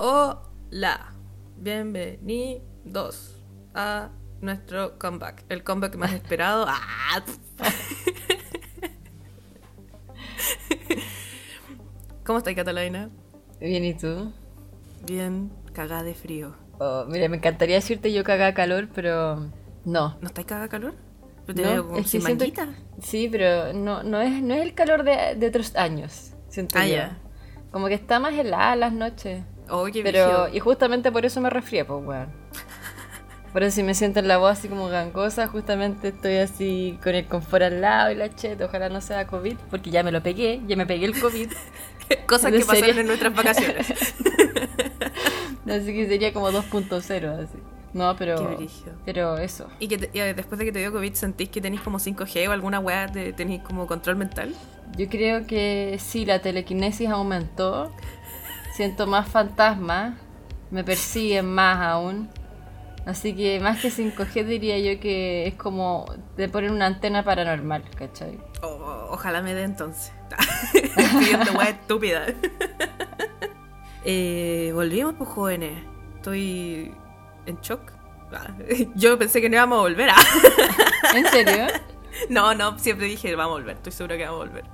Hola, bienvenidos a nuestro comeback, el comeback más esperado. ¡Ah! ¿Cómo estás, Catalina? Bien, ¿y tú? Bien, cagada de frío. Oh, mira, me encantaría decirte yo cagada calor, pero no. ¿No estáis cagada calor? Pero te No, veo como es que siento-. Sí, pero no, no, es, no es el calor de, de otros años, siento Ah, yo. ya. Como que está más helada las noches. Oh, Pero, y justamente por eso me resfrié, pues, weón. Por eso si me siento en la voz así como gangosa, justamente estoy así con el confort al lado y la cheta. Ojalá no sea COVID, porque ya me lo pegué, ya me pegué el COVID. Cosas ¿de que pasaron en nuestras vacaciones. así que sería como 2.0, así. No, pero. Qué. Pero eso. ¿Y que te- y, después de que te dio COVID sentís que tenéis como 5G o alguna weá, tenéis como control mental? Yo creo que sí, la telequinesis aumentó. Siento más fantasmas. Me persiguen más aún. Así que más que 5G diría yo que es como de poner una antena paranormal, ¿cachai? Oh, ojalá me dé entonces. Pidiendo weá estúpida. eh, volvimos, pues jóvenes. Estoy en shock. Ah, Yo pensé que no íbamos a volver. ah. ¿En serio? No, no, siempre dije vamos a volver. Estoy seguro que vamos a volver.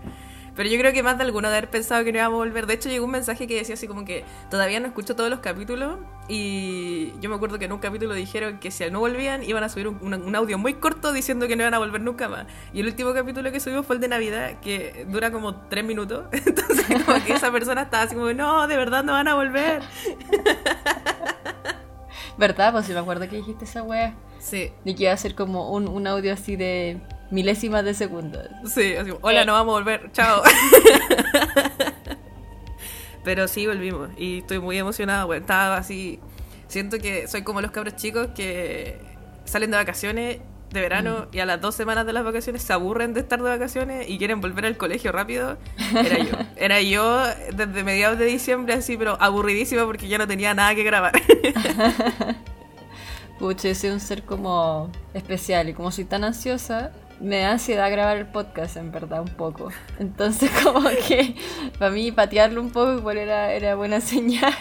Pero yo creo que más de alguno de haber pensado que no íbamos a volver. De hecho, llegó un mensaje que decía así como que todavía no escucho todos los capítulos. Y yo me acuerdo que en un capítulo dijeron que si no volvían, iban a subir un, un- un audio muy corto diciendo que no iban a volver nunca más. Y el último capítulo que subimos fue el de Navidad, que dura como tres minutos. Entonces, como que esa persona estaba así como, no, de verdad no van a volver. ¿Verdad? Pues si me acuerdo que dijiste esa wea. Sí, Y que iba a ser como un, un audio así de milésimas de segundos. Sí, así hola, no vamos a volver, chao. Pero sí, volvimos y estoy muy emocionada, bueno, estaba así, siento que soy como los cabros chicos que salen de vacaciones de verano y a las dos semanas de las vacaciones se aburren de estar de vacaciones y quieren volver al colegio rápido. Era yo, era yo desde mediados de diciembre así, pero aburridísima porque ya no tenía nada que grabar. Pucha, yo soy un ser como especial y como soy tan ansiosa, me da ansiedad grabar el podcast, en verdad, un poco. Entonces, como que para mí patearlo un poco igual era, era buena señal.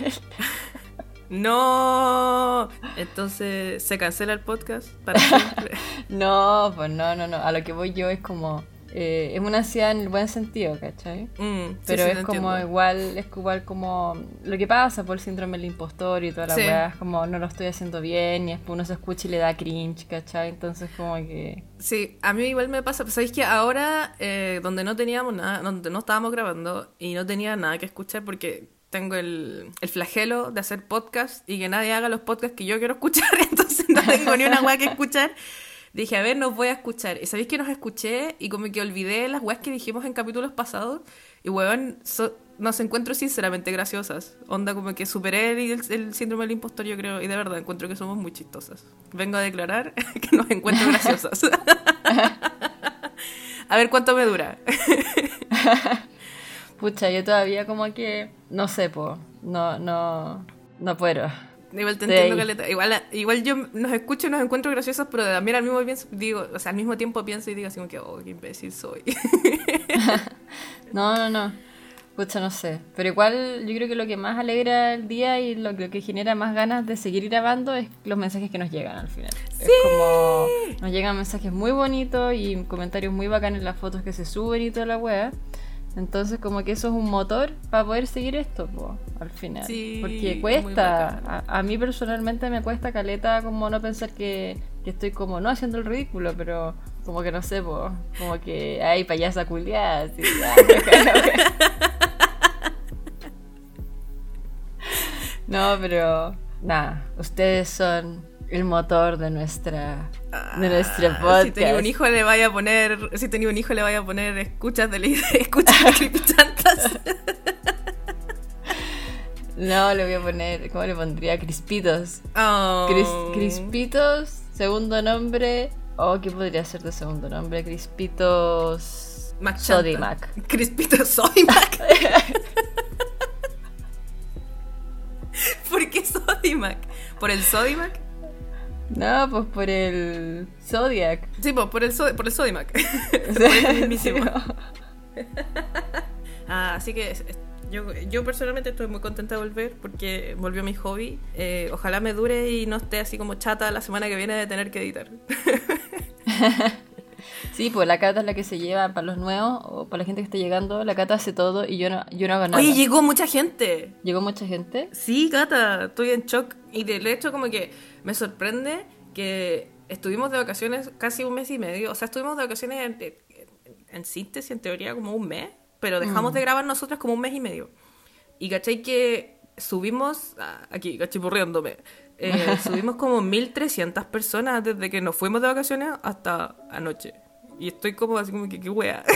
no, entonces se cancela el podcast para siempre. No, pues no, no, no. A lo que voy yo es como. Eh, es una ansiedad en el buen sentido, ¿cachai? Mm, Pero sí, es como entiendo. igual, es igual como lo que pasa por el síndrome del impostor y toda la Sí. weá, es como no lo estoy haciendo bien y después uno se escucha y le da cringe, ¿cachai? Entonces como que Sí, a mí igual me pasa. ¿Sabéis que ahora, eh, donde no teníamos nada, donde no estábamos grabando y no tenía nada que escuchar porque tengo el, el flagelo de hacer podcast y que nadie haga los podcasts que yo quiero escuchar, entonces no tengo ni una weá que escuchar. Dije, a ver, nos voy a escuchar. Y sabéis que nos escuché y como que olvidé las weas que dijimos en capítulos pasados. Y weón, so- nos encuentro sinceramente graciosas. Onda como que superé el, el síndrome del impostor, yo creo. Y de verdad encuentro que somos muy chistosas. Vengo a declarar que nos encuentro graciosas. a ver cuánto me dura. Pucha, yo todavía como que, no sé, po, no, no, no puedo. Igual te Sí. entiendo, Caleta. Igual, igual yo nos escucho y nos encuentro graciosos, pero también al mismo, pienso, digo, o sea, al mismo tiempo pienso y digo así como que, oh, qué imbécil soy. No, no, no. Pucha, no sé. Pero igual yo creo que lo que más alegra el día y lo, lo que genera más ganas de seguir grabando es los mensajes que nos llegan al final. Es como nos llegan mensajes muy bonitos y comentarios muy bacanes en las fotos que se suben y toda la wea. Entonces como que eso es un motor para poder seguir esto, po, al final. Sí, Porque cuesta, a, a mí personalmente me cuesta caleta como no pensar que, que estoy como no haciendo el ridículo, pero como que no sé, po, como que hay payasa culiada, así. No, pero nada, ustedes son el motor de nuestra de nuestro Ah, podcast. Si tenía un hijo le vaya a poner, si tenía un hijo le vaya a poner escuchas de escuchas de. No, le voy a poner, ¿cómo le pondría? Crispitos. Oh. Cris- Crispitos, segundo nombre. Oh, ¿qué podría ser de segundo nombre? Crispitos Mac. Sodimac. Crispito Sodimac. ¿Por qué Sodimac? ¿Por el Sodimac? No, pues por el Zodiac. Sí, pues, por el, so- por el. Sí, Ah, así que Yo, yo personalmente estoy muy contenta de volver porque volvió mi hobby. Eh, ojalá me dure y no esté así como chata la semana que viene de tener que editar. Sí, pues la cata es la que se lleva para los nuevos o para la gente que está llegando. La cata hace todo y yo no, yo no hago nada. Oye, llegó mucha gente. ¿Llegó mucha gente? Sí, Cata, estoy en shock. Y de hecho, como que me sorprende que estuvimos de vacaciones casi un mes y medio. O sea, estuvimos de vacaciones en, en síntesis, en teoría, como un mes. Pero dejamos Mm. de grabar nosotras como un mes y medio. Y cachai que subimos, ah, aquí, cachipurriéndome, eh, subimos como 1300 personas desde que nos fuimos de vacaciones hasta anoche. Y estoy como así como que, qué wea.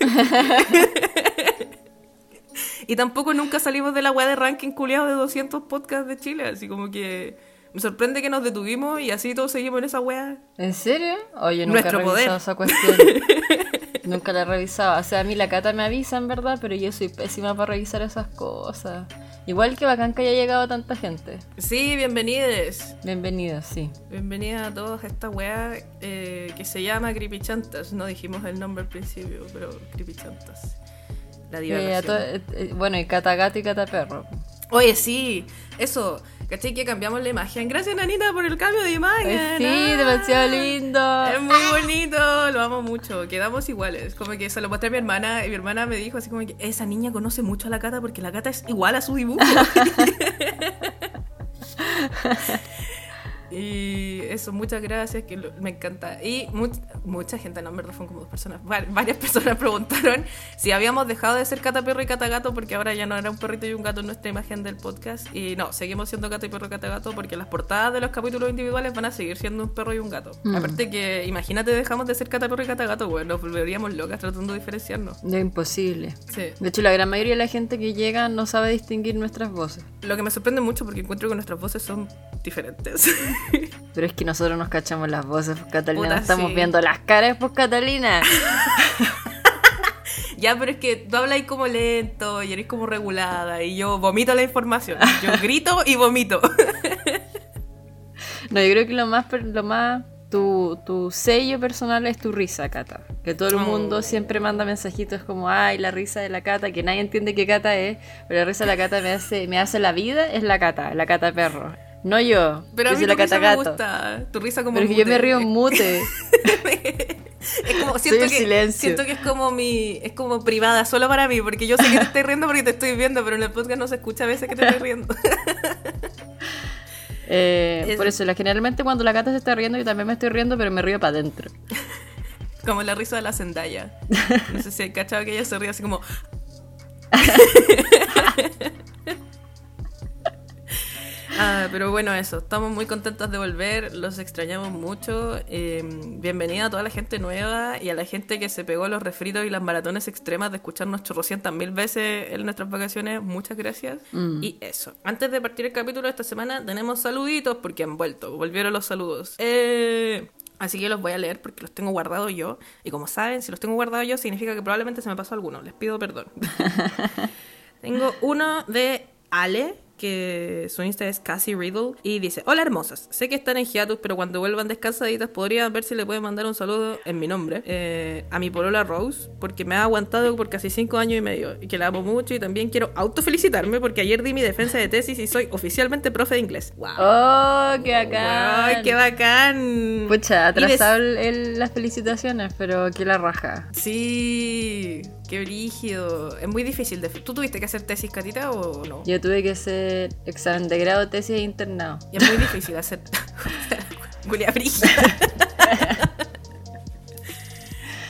y tampoco nunca salimos de la wea de ranking culiado de 200 podcasts de Chile. Así como que me sorprende que nos detuvimos y así todos seguimos en esa wea. ¿En serio? Oye, nunca Nuestro he revisado poder. esa cuestión. nunca la he revisado. O sea, a mí la cata me avisa, en verdad, pero yo soy pésima para revisar esas cosas. Igual que bacán que haya llegado tanta gente. Sí, bienvenidos. Bienvenidos, sí. Bienvenida a todos a esta wea eh, que se llama Creepy Chantas. No dijimos el nombre al principio, pero Creepy Chantas. La Eh, to- eh, eh, bueno, y cata gato y cata perro. Oye, sí, eso. ¿Cachai? Que cambiamos la imagen. Gracias, Nanita, por el cambio de imagen. Sí, Ah. demasiado lindo. Es muy bonito, lo amo mucho. Quedamos iguales. Como que se lo mostré a mi hermana y mi hermana me dijo así como que esa niña conoce mucho a la Cata porque la Cata es igual a su dibujo. y eso, muchas gracias, que lo- me encanta. Y much- mucha gente, no, en verdad fueron como dos personas, va- varias personas preguntaron si habíamos dejado de ser Cata Perro y Cata Gato porque ahora ya no era un perrito y un gato en nuestra imagen del podcast. Y no, seguimos siendo Cata y Perro y Cata Gato porque las portadas de los capítulos individuales van a seguir siendo un perro y un gato. Mm. Aparte que, imagínate, dejamos de ser Cata Perro y Cata Gato, bueno, nos volveríamos locas tratando de diferenciarnos. Es imposible. Sí. De hecho, la gran mayoría de la gente que llega no sabe distinguir nuestras voces. Lo que me sorprende mucho porque encuentro que nuestras voces son diferentes. Pero es que nosotros nos cachamos las voces, pues, Catalina. Puta, estamos sí. viendo las caras, pues, Catalina. ya, pero es que tú hablas como lento y eres como regulada y yo vomito la información. Yo grito y vomito. No, yo creo que lo más, lo más tu, tu sello personal es tu risa, Cata. Que todo el Oh. mundo siempre manda mensajitos como, ay, la risa de la Cata, que nadie entiende qué Cata es, pero la risa de la Cata me hace, me hace la vida, es la Cata, la Cata perro. No yo, Pero a yo mí soy tu la risa Cata me gusta. Tu risa como Pero que yo me río en mute. Es como, siento, el que, silencio. siento que es como mi, es como privada, solo para mí, porque yo sé que te estoy riendo porque te estoy viendo, pero en el podcast no se escucha a veces que te estoy riendo. Eh, Es- Por eso, la- generalmente cuando la Cata se está riendo, yo también me estoy riendo, pero me río para adentro. como la risa de la Zendaya. No sé si hay cachado que ella se ríe así como... Ah, pero bueno, eso. Estamos muy contentas de volver. Los extrañamos mucho. Eh, bienvenida a toda la gente nueva y a la gente que se pegó los refritos y las maratones extremas de escucharnos chorrocientas mil veces en nuestras vacaciones. Muchas gracias. Mm. Y eso. Antes de partir el capítulo de esta semana, tenemos saluditos porque han vuelto. Volvieron los saludos. Eh, Así que los voy a leer porque los tengo guardados yo. Y como saben, si los tengo guardados yo, significa que probablemente se me pasó alguno. Les pido perdón. Tengo uno de Ale, que su Insta es Cassie Riddle, y dice, hola hermosas, sé que están en hiatus, pero cuando vuelvan descansaditas podrían ver si le pueden mandar un saludo en mi nombre eh, a mi polola Rose, porque me ha aguantado por casi cinco años y medio, y que la amo mucho, y también quiero autofelicitarme porque ayer di mi defensa de tesis y soy oficialmente profe de inglés. ¡Wow! ¡Oh, qué bacán! ¡Ay, qué bacán! Pucha, des- atrasado el- el- las felicitaciones, pero que la raja. Sí, qué brígido. Es muy difícil. ¿Tú tuviste que hacer tesis, Catita, o no? Yo tuve que hacer examen de grado, tesis e internado. Y es muy difícil hacer. Julia brígida.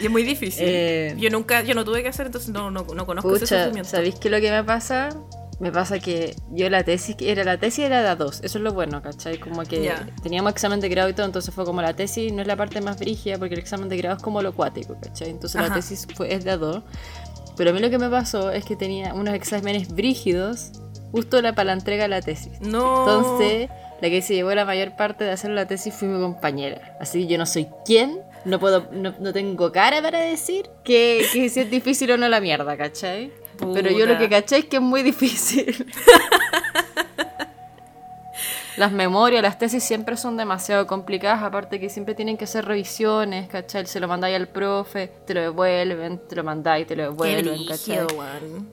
y es muy difícil. Eh, Yo nunca, yo no tuve que hacer, entonces no, no, no conozco ese Pucha, sufrimiento. ¿sabéis qué es lo que me pasa? Me pasa que yo la tesis, era la tesis era de a dos, eso es lo bueno, ¿cachai? Como que Ya. teníamos examen de grado y todo, entonces fue como la tesis no es la parte más brígida porque el examen de grado es como lo cuático, ¿cachai? Entonces Ajá. la tesis fue, es de a dos. Pero a mí lo que me pasó es que tenía unos exámenes brígidos justo la, para la entrega de la tesis. No. Entonces, la que se llevó la mayor parte de hacer la tesis fue mi compañera. Así que yo no soy quién, no puedo, no, no tengo cara para decir que, que si es difícil o no la mierda, ¿cachai? Pero yo lo que caché es que es muy difícil. las memorias, las tesis siempre son demasiado complicadas, aparte que siempre tienen que hacer revisiones, ¿cachai? Se lo mandáis al profe, te lo devuelven, te lo mandáis, te lo devuelven, ¿cachai?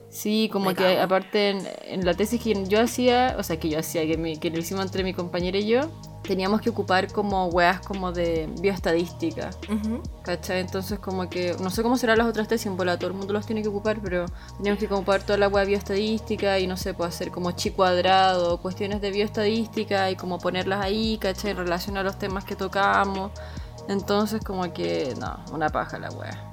Sí, como que aparte en, la tesis que yo hacía, o sea, que yo hacía, que, mi, que lo hicimos entre mi compañera y yo, teníamos que ocupar como weas como de bioestadística. ¿Cachai? Entonces como que, no sé cómo serán las otras tesis, en bola todo el mundo los tiene que ocupar, pero teníamos que ocupar toda la wea bioestadística y no sé, puede hacer como chi cuadrado, cuestiones de bioestadística y como ponerlas ahí, ¿cachai? En relación a los temas que tocamos. Entonces como que, no, una paja la wea.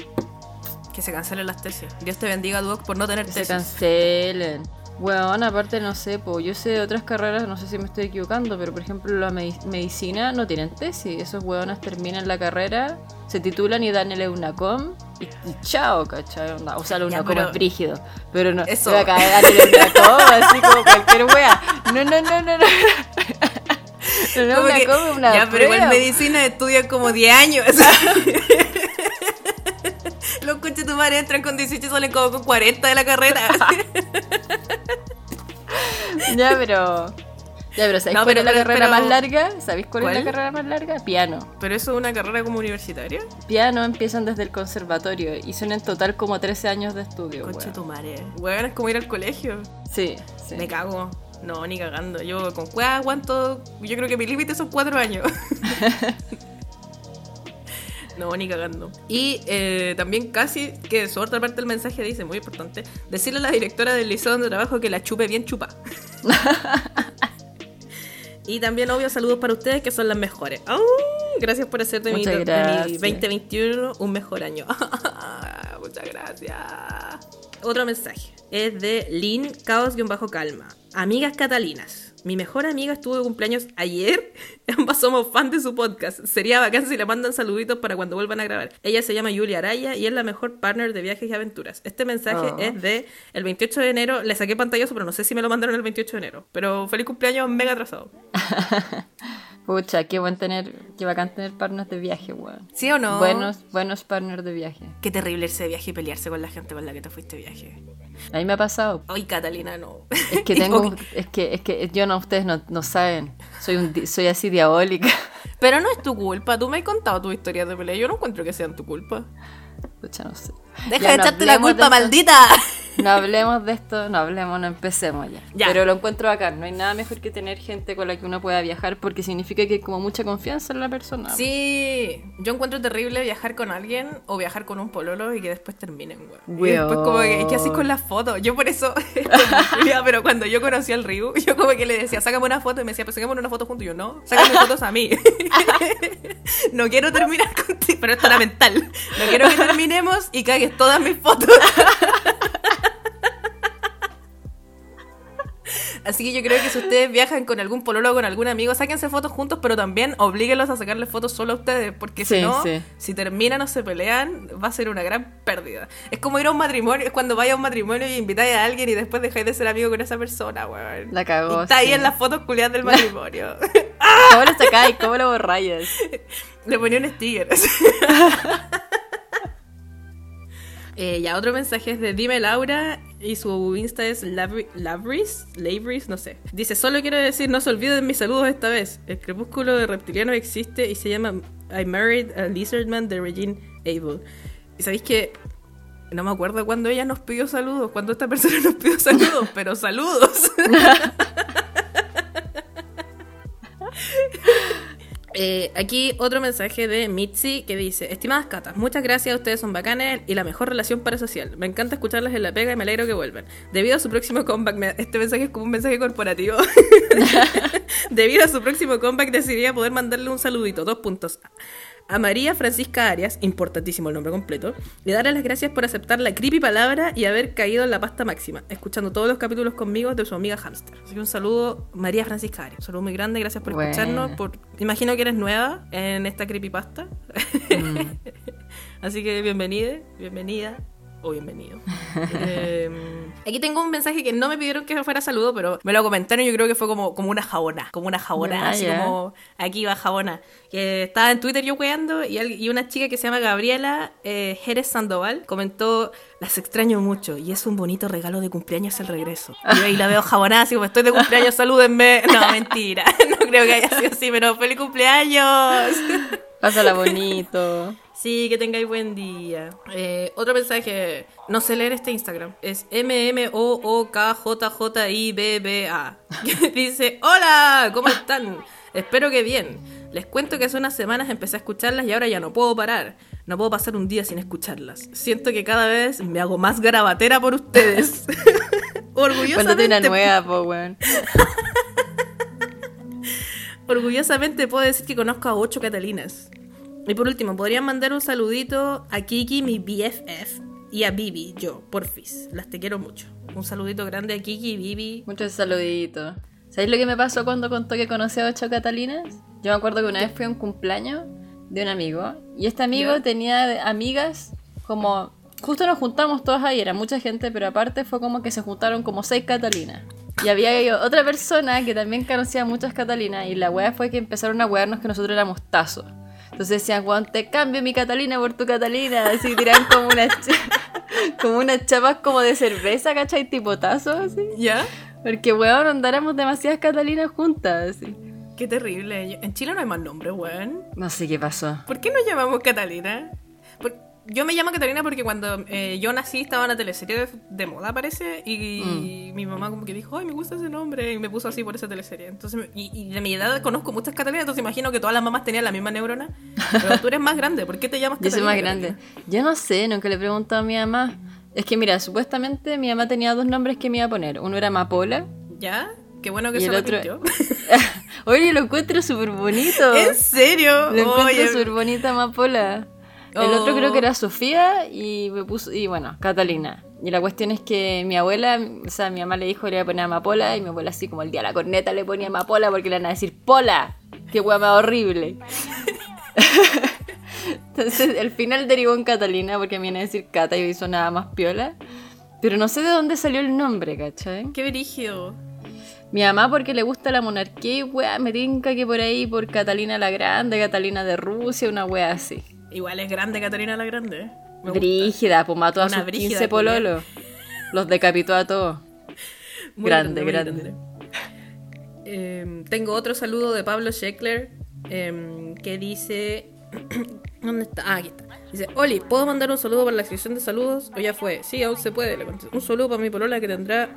Que se cancelen las tesis. Dios te bendiga, Duoc, por no tener tesis. Se cancelen. Bueno, aparte no sé, pues yo sé de otras carreras, no sé si me estoy equivocando, pero por ejemplo la medicina no tienen tesis. Esos huevones terminan la carrera, se titulan y dan el EUNACOM y, chao, ¿cachai? O sea, el EUNACOM es brígido, pero no eso. el EUNACOM así como cualquier wea. No, no, no, no, no. No, no, que, una ya, pero igual medicina estudia como 10 años. Tu madre entran con 18 y salen como con 40 de la carrera. ya, pero. Ya, pero ¿sabéis cuál es la carrera más larga? ¿Sabéis cuál, es la carrera más larga? Piano. ¿Pero eso es una carrera como universitaria? Piano empiezan desde el conservatorio y son en total como 13 años de estudio. Coche tu madre. Weón, es como ir al colegio. Sí, sí. Me cago. No, ni cagando. Yo con cueva aguanto. Yo creo que mi límite son 4 años. No, ni cagando. Y eh, también casi que su otra parte del mensaje dice, muy importante, decirle a la directora del liceo donde trabajo que la chupe bien chupa. y también, obvio, saludos para ustedes que son las mejores. gracias por hacer de mi, 2021 un mejor año. Muchas gracias. Otro mensaje es de Lynn Caos-Calma. Amigas Catalinas. Mi mejor amiga estuvo de cumpleaños ayer. Ambas somos fan de su podcast. Sería bacán si le mandan saluditos para cuando vuelvan a grabar. Ella se llama Julia Araya y es la mejor partner de viajes y aventuras. Este mensaje oh. es de el 28 de enero. Le saqué pantallazo, pero no sé si me lo mandaron el 28 de enero. Pero feliz cumpleaños mega atrasado. Pucha, qué buen tener, qué bacán tener partners de viaje, weón. ¿Sí o no? Buenos, buenos partners de viaje. Qué terrible irse de viaje y pelearse con la gente con la que te fuiste de viaje. A mí me ha pasado. Ay, Catalina, no. Es que tengo, es que, es que yo no, ustedes no, no saben. Soy un, soy así diabólica. Pero no es tu culpa. Tú me has contado tu historia de pelea. Yo no encuentro que sean tu culpa. Pucha, no sé. Deja de echarte la culpa, maldita. No hablemos de esto, no hablemos, no empecemos ya. Pero lo encuentro acá. No hay nada mejor que tener gente con la que uno pueda viajar porque significa que hay como mucha confianza en la persona. Sí, yo encuentro terrible viajar con alguien o viajar con un pololo y que después terminen, güey. Y después como que, ¿qué haces con las fotos? Yo por eso, pero cuando yo conocí al Ryu, yo como que le decía, sácame una foto y me decía, pues sácame una foto junto y yo, no, sácame fotos a mí. no quiero terminar contigo, pero esto era mental. No quiero que terminemos y cagues todas mis fotos. Así que yo creo que si ustedes viajan con algún pololo o con algún amigo, sáquense fotos juntos, pero también oblíguenlos a sacarle fotos solo a ustedes, porque si no, si terminan o se pelean, va a ser una gran pérdida. Es como ir a un matrimonio, es cuando vaya a un matrimonio y invitáis a alguien y después dejáis de ser amigo con esa persona, weón. La cagó. está ahí en las fotos culiadas del matrimonio. ¿Cómo lo sacáis? ¿Cómo lo borráis? Le ponía un sticker. Eh, ya, otro mensaje es de Dime Laura y su Insta es Labris, Labris, no sé. Dice, solo quiero decir, no se olviden mis saludos esta vez. El crepúsculo de reptiliano existe y se llama I Married a Lizardman de Regine Abel. Y sabéis que no me acuerdo cuando ella nos pidió saludos, cuando esta persona nos pidió saludos, pero saludos. Eh, aquí otro mensaje de Mitzi que dice: Estimadas catas, muchas gracias, ustedes son bacanes y la mejor relación parasocial. Me encanta escucharlas en la pega y me alegro que vuelvan. Debido a su próximo comeback, este mensaje es como un mensaje corporativo. Debido a su próximo comeback, decidí poder mandarle un saludito. Dos puntos a María Francisca Arias, importantísimo el nombre completo, le daré las gracias por aceptar la creepy palabra y haber caído en la pasta máxima, escuchando todos los capítulos conmigo de su amiga Hamster. Así que un saludo, María Francisca Arias. Un saludo muy grande, gracias por escucharnos. Por... Imagino que eres nueva en esta creepypasta. Mm. Así que bienvenida, bienvenida. O bienvenido. Eh, aquí tengo un mensaje que no me pidieron que fuera saludo, pero me lo comentaron y yo creo que fue como, como una jabona, como una jabona, así como aquí va jabona. Que estaba en Twitter yo weando y, una chica que se llama Gabriela eh, Jerez Sandoval comentó, las extraño mucho y es un bonito regalo de cumpleaños el regreso. Y yo ahí la veo jabonada, así como estoy de cumpleaños, salúdenme. No, mentira, no creo que haya sido así, pero feliz cumpleaños. Pásala bonito. Sí, que tengáis buen día. Eh, otro mensaje, no sé leer este Instagram. Es M-M-O-O-K-J-J-I-B-B-A. Que dice, hola, ¿cómo están? Espero que bien. Les cuento que hace unas semanas empecé a escucharlas y ahora ya no puedo parar. No puedo pasar un día sin escucharlas. Siento que cada vez me hago más garabatera por ustedes. Orgullosamente, una nueva, po, weón. orgullosamente puedo decir que conozco a ocho Catalinas. Y por último, podrían mandar un saludito a Kiki, mi BFF, y a Bibi, yo, porfis. Las te quiero mucho. Un saludito grande a Kiki y Bibi. Muchos saluditos. ¿Sabéis lo que me pasó cuando contó que conocí a ocho Catalinas? Yo me acuerdo que una vez fui a un cumpleaños de un amigo y este amigo tenía amigas como... Justo nos juntamos todas ahí, era mucha gente, pero aparte fue como que se juntaron como seis Catalinas. Y había otra persona que también conocía a muchas Catalinas y la wea fue que empezaron a wearnos que nosotros éramos tazos. Entonces decían, Juan, te cambio mi Catalina por tu Catalina. Así tiran como unas, como unas chapas como de cerveza, ¿cachai? Tipo tazos, así. ¿Ya? Porque, weón, andáramos demasiadas Catalinas juntas. así. Qué terrible. En Chile no hay más nombres, weón. No sé qué pasó. ¿Por qué nos llamamos Catalina? Por- Yo me llamo Catalina porque cuando eh, yo nací estaba en una teleserie de, de moda, parece, y, mi mamá como que dijo, ay, me gusta ese nombre, y me puso así por esa teleserie. Entonces, y, y de mi edad conozco muchas Catalinas, entonces imagino que todas las mamás tenían la misma neurona. Pero tú eres más grande, ¿por qué te llamas Yo Catalina? soy más grande. Yo no sé, nunca le he preguntado a mi mamá. Es que, mira, supuestamente mi mamá tenía dos nombres que me iba a poner. Uno era Amapola. ¿Ya? Qué bueno que Y se el lo otro-. Oye, lo encuentro súper bonito. ¿En serio? Lo encuentro súper bonita Amapola. El Oh. otro creo que era Sofía y me puso, y bueno, Catalina. Y la cuestión es que mi abuela, o sea, mi mamá le dijo que le iba a poner Amapola y mi abuela así como el día de la corneta le ponía Amapola porque le van a decir Pola. Qué hueá más horrible. Entonces el final derivó en Catalina porque me iban a decir Cata y sonaba más piola. Pero no sé de dónde salió el nombre, ¿cachai? Qué brígido. Mi mamá porque le gusta la monarquía y weá, me tinca que por ahí por Catalina la Grande, Catalina de Rusia, una weá así. Igual es grande Catalina la Grande. ¿eh? Brígida, pues mató a Una sus brígida 15 culia. pololos. Los decapitó a todos. Muy Grande, muy grande. Eh, tengo otro saludo de Pablo Scheckler eh, que dice... ¿Dónde está? Ah, aquí está. Dice, Oli, ¿puedo mandar un saludo para la sección de saludos? ¿O ya fue? Sí, aún se puede. Un saludo para mi polola que tendrá...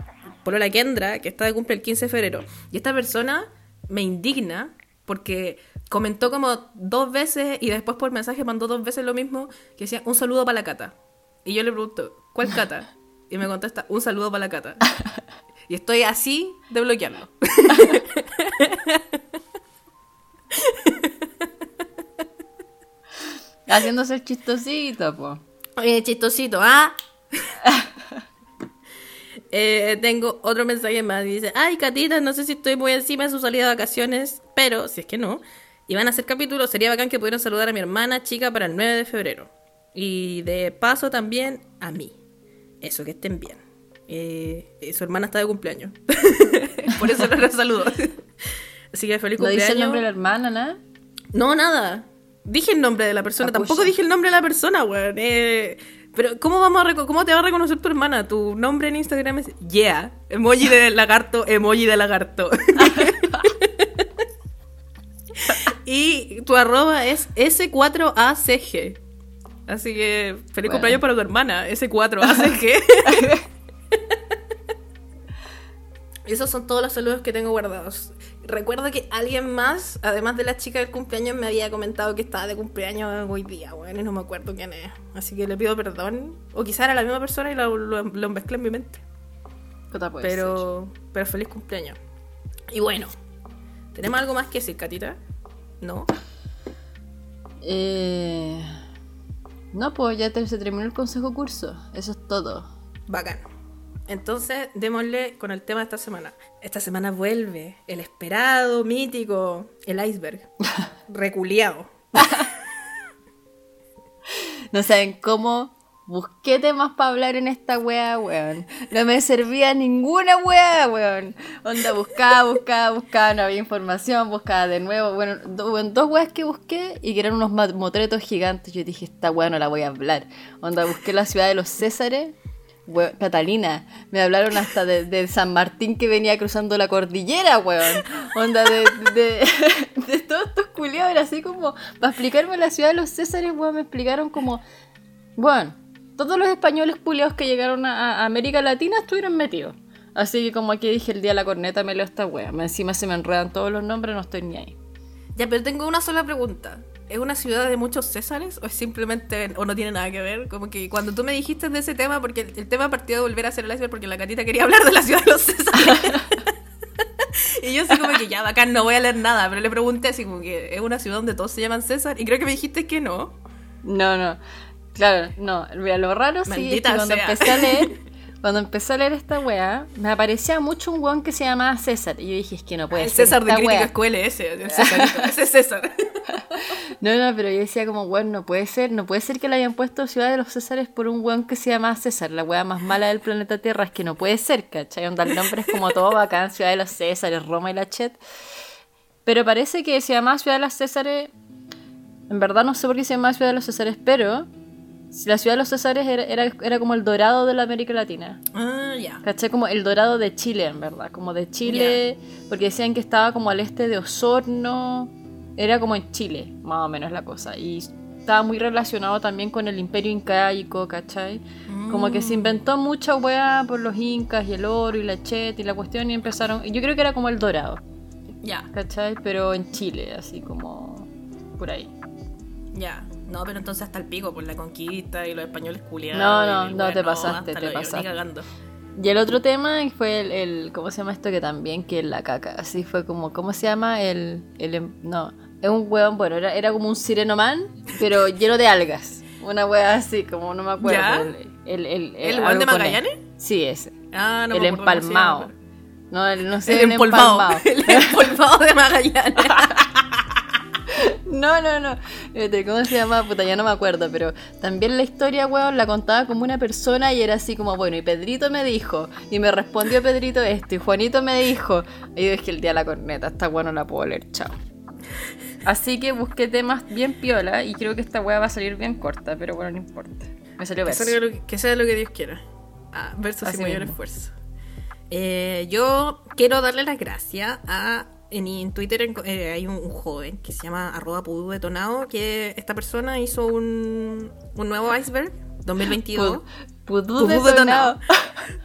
Polola Kendra, que está de cumple el 15 de febrero. Y esta persona me indigna porque comentó como dos veces y después por mensaje mandó dos veces lo mismo que decía un saludo para la cata. Y yo le pregunto, ¿cuál cata? Y me contesta, un saludo para la cata. Y estoy así de bloquearlo. Haciéndose el chistosito, po. Oye, chistosito, ¿ah? Eh, tengo otro mensaje más. Dice, ay, Catita, no sé si estoy muy encima de su salida de vacaciones, pero si es que no, y van a hacer capítulos, sería bacán que pudieran saludar a mi hermana chica para el 9 de febrero. Y de paso también a mí. Eso, que estén bien. Eh, eh, su hermana está de cumpleaños. Por eso no la saludo. Así que feliz No cumpleaños. dice el nombre de la hermana, nada. No, nada. Dije el nombre de la persona. Tampoco dije el nombre de la persona, weón. Eh, pero, ¿cómo, vamos a ¿cómo te va a reconocer tu hermana? Tu nombre en Instagram es Yeah. Emoji de lagarto, emoji de lagarto. y tu arroba es S4ACG. Así que, feliz Bueno. cumpleaños para tu hermana, S4ACG. Esos son todos los saludos que tengo guardados. Recuerdo que alguien más, además de la chica del cumpleaños, me había comentado que estaba de cumpleaños hoy día, bueno, y no me acuerdo quién es. Así que le pido perdón. O quizá era la misma persona y lo, lo, lo mezclé en mi mente. Ser. Pero, pero feliz cumpleaños. Y bueno, ¿tenemos algo más que decir, Catita? ¿No? Eh... No, pues ya te- se terminó el consejo curso. Eso es todo. Bacano. Entonces, démosle con el tema de esta semana. Esta semana vuelve el esperado, mítico, el iceberg. Reculeado. No saben cómo Busqué temas para hablar en esta wea, weón. No me servía ninguna wea, weón. Onda, buscaba, buscaba, buscaba, no había información, buscaba de nuevo. Bueno, dos weas que busqué y que eran unos motretos gigantes. Yo dije, esta wea no la voy a hablar. Onda, busqué la ciudad de los Césares. Catalina, me hablaron hasta de, San Martín que venía cruzando la cordillera, weón. Onda de, de, de todos estos culiados, así como, para explicarme la ciudad de los Césares, weón, me explicaron como, bueno, todos los españoles culiados que llegaron a, América Latina estuvieron metidos. Así que como aquí dije el día de la corneta me leo esta wea. Encima se me enredan todos los nombres, no estoy ni ahí. Ya, pero tengo una sola pregunta. ¿Es una ciudad de muchos Césares o es simplemente o no tiene nada que ver? Como que cuando tú me dijiste de ese tema, porque el, tema partió de volver a hacer el iceberg porque la catita quería hablar de la ciudad de los Césares. y yo así como que ya, bacán, no voy a leer nada, pero le pregunté así como que es una ciudad donde todos se llaman César y creo que me dijiste que no. No, no. Claro, no, lo raro sí es que cuando empecé a leer, cuando empecé a leer esta weá, me aparecía mucho un weón que se llamaba César. Y yo dije, es que no puede el ser. César de Crítica Escuela ese, ese es César. no, no, pero yo decía como, weón, no puede ser, no puede ser que le hayan puesto Ciudad de los Césares por un weón que se llama César, la weá más mala del planeta Tierra, es que no puede ser, ¿cachai? Onda, el nombre es como todo bacán, Ciudad de los Césares, Roma y la Chet. Pero parece que se llama Ciudad de los Césares, en verdad no sé por qué se llama Ciudad de los Césares, pero la ciudad de los Césares era, era, como el dorado de la América Latina. Ah, ya. ¿Caché? Como el dorado de Chile, en verdad. Como de Chile, porque decían que estaba como al este de Osorno. Era como en Chile, más o menos la cosa. Y estaba muy relacionado también con el imperio incaico, ¿cachai? Como que se mm. inventó mucha weá por los incas y el oro y la chet y la cuestión y empezaron... Yo creo que era como el dorado. Ya. ¿Cachai? Pero en Chile, así como por ahí. Ya. No, pero entonces hasta el pico por la conquista y los españoles culiados. No, no, no, te pasaste, te pasaste. Y el otro tema fue el, el, ¿cómo se llama esto? Que también, que es la caca. Así fue como, ¿cómo se llama? El, el em, no, es un hueón, bueno, era, era como un sirenoman, pero lleno de algas. Una hueá así, como no me acuerdo. El, el, el, ¿El, de Magallanes? Sí, ese. Ah, no El empalmado. No, el, no sé, el empolvado. El empolvado de Magallanes. No, no, no. ¿Cómo se llama? Puta, ya no me acuerdo, pero también la historia, weón, la contaba como una persona y era así como, bueno, y Pedrito me dijo, y me respondió Pedrito esto, y Juanito me dijo, y yo dije el día de la corneta, esta weón no la puedo leer, chao. Así que busqué temas bien piola y creo que esta weá va a salir bien corta, pero bueno, no importa. Me salió verso. Que, sea lo que Dios quiera. Ah, verso sin mayor esfuerzo. Eh, yo quiero darle las gracias a en, Twitter eh, hay un, joven que se llama arroba pudú detonado, que esta persona hizo un, un nuevo iceberg 2022. Pudú, detonado.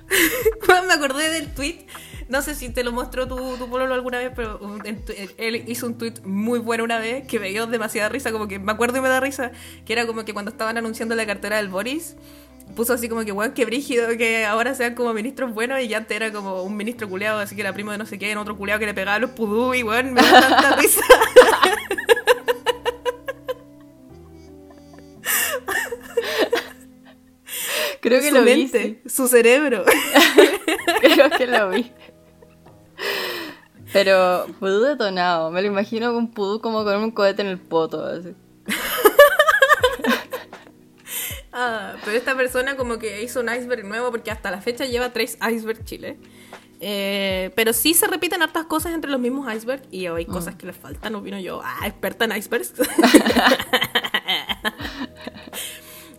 me acordé del tweet. No sé si te lo mostró tu, tu pololo alguna vez, pero él hizo un tweet muy bueno una vez que me dio demasiada risa, como que me acuerdo y me da risa, que era como que cuando estaban anunciando la cartera del Boris, puso así como que, weón, qué brígido que ahora sean como ministros buenos y ya antes era como un ministro culeado, así que era primo de no sé qué, en otro culeado que le pegaba los pudú y weón, me da tanta risa. Creo que su lo mente, su cerebro. Creo que lo vi. Pero pudú detonado, me lo imagino con pudú como con un cohete en el poto, así. Ah, pero esta persona como que hizo un iceberg nuevo porque hasta la fecha lleva tres iceberg Chile. Eh, pero sí se repiten hartas cosas entre los mismos icebergs y hay cosas mm. que le faltan, opino yo. Ah, experta en icebergs.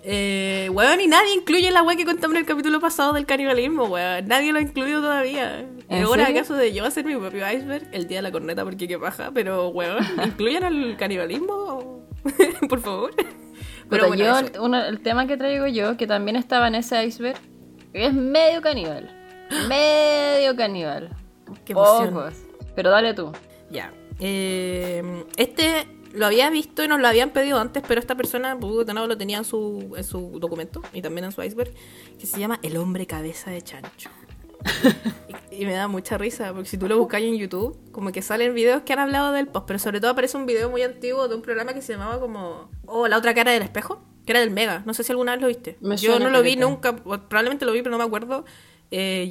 eh, weón, y nadie incluye la weá que contamos en el capítulo pasado del canibalismo, weón. Nadie lo ha incluido todavía. Ahora, acaso de yo hacer mi propio iceberg el día de la corneta porque qué paja, pero weón, ¿incluyen al canibalismo? Por favor. Pero yo, el tema que traigo yo, que también estaba en ese iceberg, es medio caníbal. medio caníbal. Qué Pocos. Pero dale tú. Ya. Eh, este lo había visto y nos lo habían pedido antes, pero esta persona no lo tenía en su, en su documento y también en su iceberg, que se llama El hombre cabeza de chancho. y, me da mucha risa, porque si tú lo buscas en YouTube, como que salen videos que han hablado del post, pero sobre todo aparece un video muy antiguo de un programa que se llamaba como... Oh, la otra cara del espejo, que era del Mega. No sé si alguna vez lo viste. Yo no lo vi nunca, probablemente lo vi, pero no me acuerdo. Eh,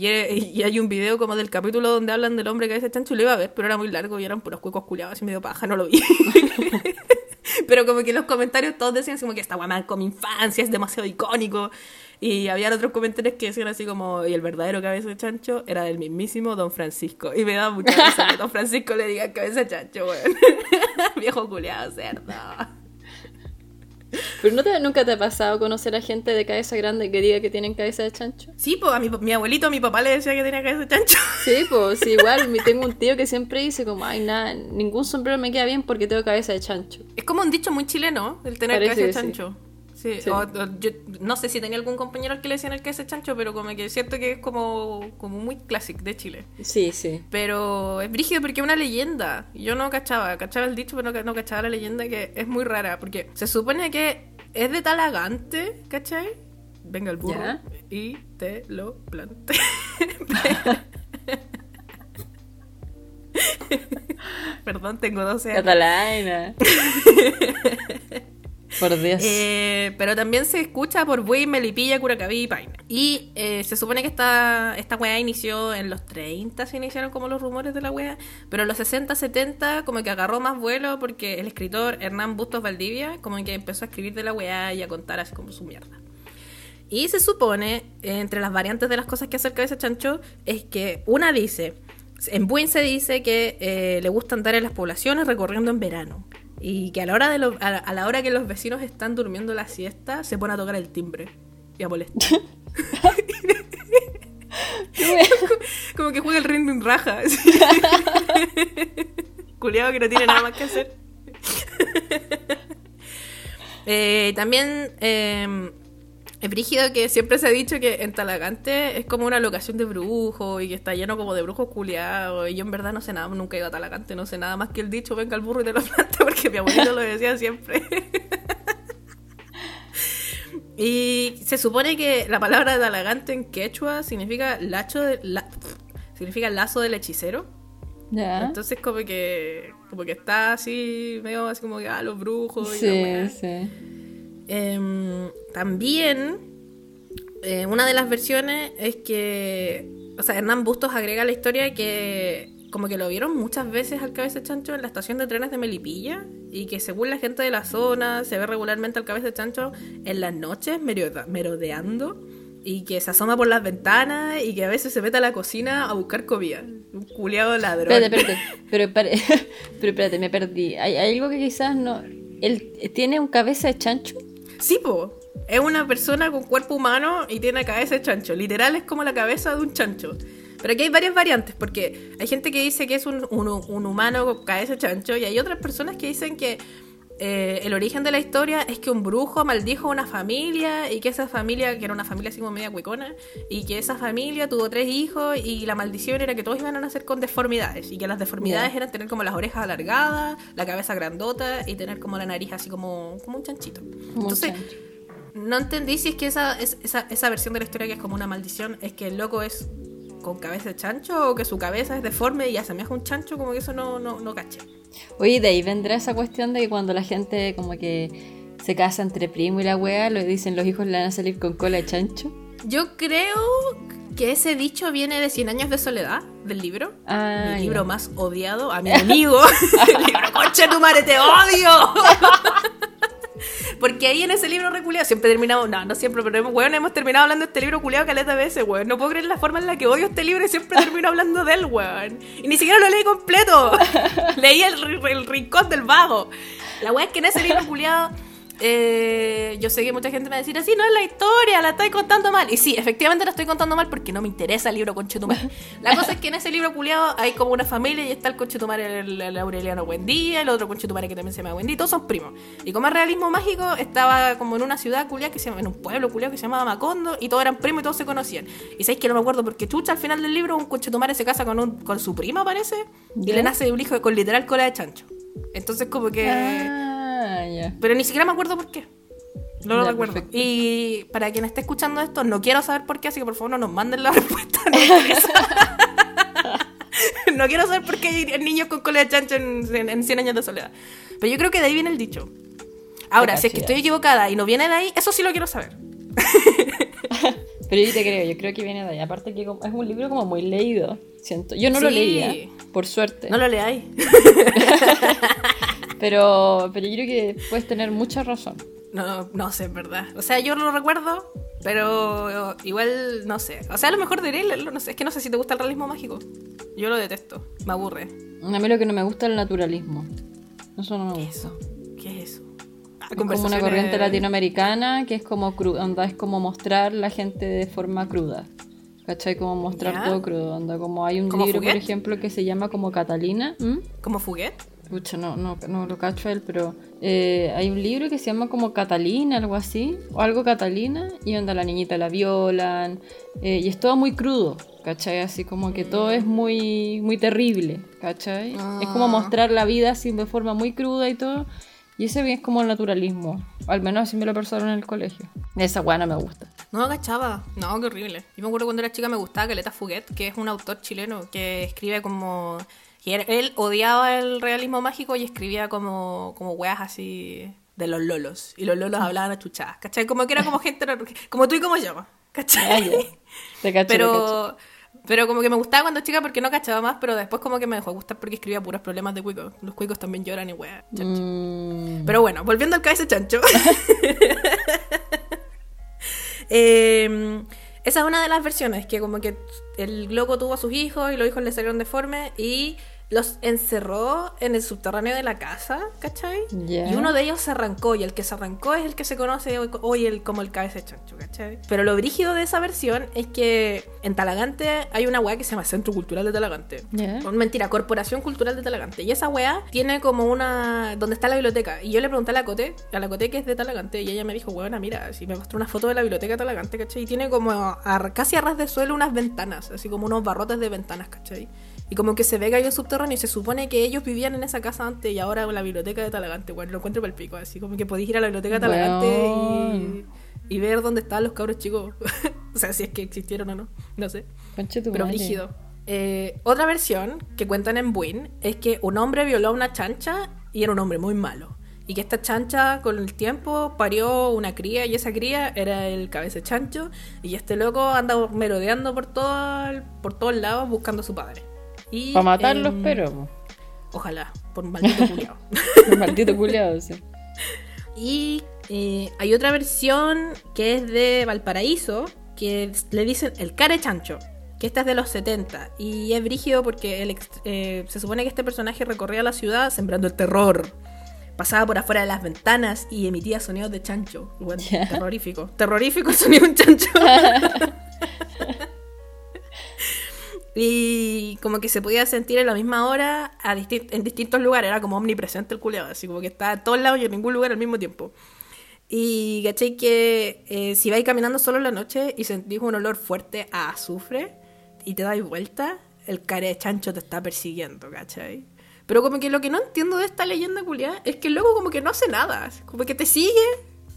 y, hay un video como del capítulo donde hablan del hombre que veces chancho y lo iba a ver, pero era muy largo y eran puros cuecos culiados así medio paja, no lo vi. Pero como que en los comentarios todos decían como que esta guay con mi infancia, es demasiado icónico. Y había otros comentarios que decían así como, y el verdadero cabeza de chancho era del mismísimo Don Francisco. Y me da mucha risa que Don Francisco le diga cabeza de chancho, weón. Viejo culiado, cerdo. ¿Pero no te, nunca te ha pasado conocer a gente de cabeza grande que diga que tienen cabeza de chancho? Sí, pues a mi, mi abuelito, a mi papá le decía que tenía cabeza de chancho. Sí, pues sí, igual mi- tengo un tío que siempre dice como, ay, nada, ningún sombrero me queda bien porque tengo cabeza de chancho. Es como un dicho muy chileno, el tener Parece cabeza de sí. Chancho. Sí, Sí. o- o yo no sé si tenía algún compañero al que le decían el cabeza de chancho, pero como que siento que es como, como muy clásico de Chile. Sí, sí. Pero es brígido porque es una leyenda. Yo no cachaba, cachaba el dicho, pero no, no cachaba la leyenda que es muy rara. Porque se supone que es de Talagante, ¿cachai? Venga el burro Ya. y te lo plante. Perdón, tengo 12 años. Catalana. Por Dios. Eh, pero también se escucha por Buey, Melipilla, Curacaví y Paine. Y eh, se supone que esta, esta weá inició en los 30, se iniciaron como los rumores de la weá, pero en los 60, 70 como que agarró más vuelo porque el escritor Hernán Bustos Valdivia como que empezó a escribir de la weá y a contar así como su mierda. Y se supone, entre las variantes de las cosas que hace el cabeza chancho, es que una dice, en Buin se dice que eh, le gusta andar en las poblaciones recorriendo en verano. Y que a la, hora de lo- a, la- a la hora que los vecinos están durmiendo la siesta, se pone a tocar el timbre y a molestar. Como que juega el ring ring raja. Culeado que no tiene nada más que hacer. Eh, también eh, es brígido que siempre se ha dicho que en Talagante es como una locación de brujos y que está lleno como de brujos culiados. Y yo en verdad no sé nada, nunca he ido a Talagante, no sé nada más que el dicho venga el burro y te lo plante porque mi abuelito lo decía siempre. y se supone que la palabra Talagante en quechua significa lacho de, la- significa lazo del hechicero. ya. Entonces como que como que está así medio así como que ah, los brujos y la Sí, weá. sí. Em, también, eh, una de las versiones es que, o sea, Hernán Bustos agrega la historia que como que lo vieron muchas veces al cabeza de chancho en la estación de trenes de Melipilla y que según la gente de la zona se ve regularmente al cabeza de chancho en las noches merodeando y que se asoma por las ventanas y que a veces se mete a la cocina a buscar comida. Un culiado ladrón. Espérate, espérate. Pero, espérate, pero espérate, me perdí. Hay, hay algo que quizás no. ¿Él tiene un cabeza de chancho? Sí, po. Es una persona con cuerpo humano y tiene cabeza de chancho. Literal es como la cabeza de un chancho. Pero aquí hay varias variantes, porque hay gente que dice que es un, un- un humano con cabeza de chancho y hay otras personas que dicen que eh, el origen de la historia es que un brujo maldijo a una familia y que esa familia, que era una familia así como media cuicona, y que esa familia tuvo tres hijos y la maldición era que todos iban a nacer con deformidades y que las deformidades eran tener como las orejas alargadas, la cabeza grandota y tener como la nariz así como, como un chanchito. Como un Entonces, chancho. no entendí si es que esa, es- esa, esa versión de la historia que es como una maldición es que el loco es con cabeza de chancho o que su cabeza es deforme y asemeja a un chancho, como que eso no, no, no caché. Oye, de ahí vendrá esa cuestión de que cuando la gente como que se casa entre primo y la wea, lo dicen los hijos le van a salir con cola de chancho. Yo creo que ese dicho viene de Cien años de soledad, del libro. Ah, mi ya. libro más odiado a mi amigo. el libro, concha tu madre, te odio. Porque ahí en ese libro reculeado siempre terminamos, no, no siempre, pero hemos, hemos terminado hablando de este libro culeado caleta veces, weón. No puedo creer la forma en la que odio este libro y siempre termino hablando de él, weón. Y ni siquiera lo leí completo. Leí el, ri- el rincón del vago. La weón es que en ese libro culeado. Eh, yo sé que mucha gente me va a decir así, no es la historia, la estoy contando mal. Y sí, efectivamente la estoy contando mal porque no me interesa el libro Conchetumar. La cosa es que en ese libro culiado hay como una familia y está el Conchetumar, el, el Aureliano Buendía, el otro Conchetumar que también se llama Buendía, y todos son primos. Y como es realismo mágico, estaba como en una ciudad culiada que se llama, en un pueblo culiado que se llamaba Macondo, y todos eran primos y todos se conocían. Y sabéis que no me acuerdo porque Chucha al final del libro, un Conchetumare se casa con, un, con su prima, parece, y ¿Ya? le nace un hijo con literal cola de chancho. Entonces, como que. Ah, Pero ni siquiera me acuerdo por qué. No lo recuerdo. perfecto. Y para quien esté escuchando esto, no quiero saber por qué, así que por favor no nos manden la respuesta. No. No quiero saber por qué hay niños con cola de chancho en, en, en 100 años de soledad. Pero yo creo que de ahí viene el dicho. Ahora, si es que estoy equivocada y no viene de ahí, eso sí lo quiero saber. Pero yo te creo, yo creo que viene de ahí. Aparte que es un libro como muy leído, siento. Yo no lo Sí. leía, por suerte. No lo leáis. Pero, pero yo creo que puedes tener mucha razón. No, no sé, en verdad. O sea, yo lo recuerdo, pero igual no sé. O sea, a lo mejor diré, no sé, es que no sé si te gusta el realismo mágico. Yo lo detesto, me aburre. A mí lo que no me gusta es el naturalismo. Eso no me ¿Qué gusta. es eso? ¿Qué es eso? Ah, Es como una corriente latinoamericana que es como cru onda, es como mostrar la gente de forma cruda. ¿Cachai? Como mostrar ¿Ya? todo crudo. Onda, como hay un ¿Como libro, por Fuguet? ejemplo, que se llama como Catalina. ¿Mm? ¿Como Fuguet? Pucha, no, no, no lo cacho él, pero eh, hay un libro que se llama como Catalina, algo así, o algo Catalina, y onda la niñita la violan, eh, y es todo muy crudo, ¿cachai? Así como que todo es muy, muy terrible, ¿cachai? Es como Ah. mostrar la vida así de forma muy cruda y todo, y ese bien es como el naturalismo, al menos así me lo pasaron en el colegio. Esa weá no me gusta. No, cachaba. No, qué horrible. Yo me acuerdo cuando era chica me gustaba Caleta Fuguet, que es un autor chileno que escribe como... era- él odiaba el realismo mágico y escribía como, como weas así de los lolos. Y los lolos hablaban a chuchadas, ¿cachai? Como que era como gente... como tú y como yo, Ah, ¿cachai? Te cacho, te. Pero, pero como que me gustaba cuando chica porque no cachaba más, pero después como que me dejó de gustar porque escribía puros problemas de cuicos. Los cuicos también lloran y weas. Mm, Pero bueno, volviendo al cabeza chancho. Eh, esa es una de las versiones, que como que el loco tuvo a sus hijos y los hijos le salieron deformes y los encerró en el subterráneo de la casa, ¿cachai? Y uno de ellos se arrancó y el que se arrancó es el que se conoce hoy, hoy el, como el cabeza de chancho, ¿cachai? Pero lo brígido de esa versión es que en Talagante hay una weá que se llama Centro Cultural de Talagante. Ya. Oh, Mentira, Corporación Cultural de Talagante. Y esa weá tiene como una. donde está la biblioteca. Y yo le pregunté a la Cote, a la Cote que es de Talagante, y ella me dijo, weona, mira, si me mostró una foto de la biblioteca de Talagante, ¿cachai? Y tiene como a- casi a ras de suelo unas ventanas, así como unos barrotes de ventanas, ¿cachai? Y como que se ve que hay un subterráneo y se supone que ellos vivían en esa casa antes y ahora la biblioteca de Talagante, bueno, lo encuentro para el pico, así como que podéis ir a la biblioteca de Talagante y, y ver dónde estaban los cabros chicos. o sea, si es que existieron o no, no sé. Pero rígido. Eh, otra versión que cuentan en Buin es que un hombre violó a una chancha y era un hombre muy malo. Y que esta chancha con el tiempo parió una cría y esa cría era el cabeza chancho. Y este loco anda merodeando por, todo por todos lados buscando a su padre. Y, Para matarlos, em, pero. Ojalá, por un maldito culiao. Un maldito culiado, sí. Y eh, hay otra versión que es de Valparaíso, que le dicen el care chancho, que esta es de los 70. Y es brígido porque el eh, se supone que este personaje recorría la ciudad sembrando el terror. Pasaba por afuera de las ventanas y emitía sonidos de chancho. Bueno. Terrorífico. Terrorífico el sonido de un chancho. Y como que se podía sentir en la misma hora a en distintos lugares. Era como omnipresente el culeado. Así como que estaba en todos lados y en ningún lugar al mismo tiempo. Y caché que eh, si vais caminando solo en la noche y sentís un olor fuerte a azufre y te dais vuelta, el care de chancho te está persiguiendo, ¿cachai? Pero como que lo que no entiendo de esta leyenda culiada es que loco como que no hace nada. Como que te sigue,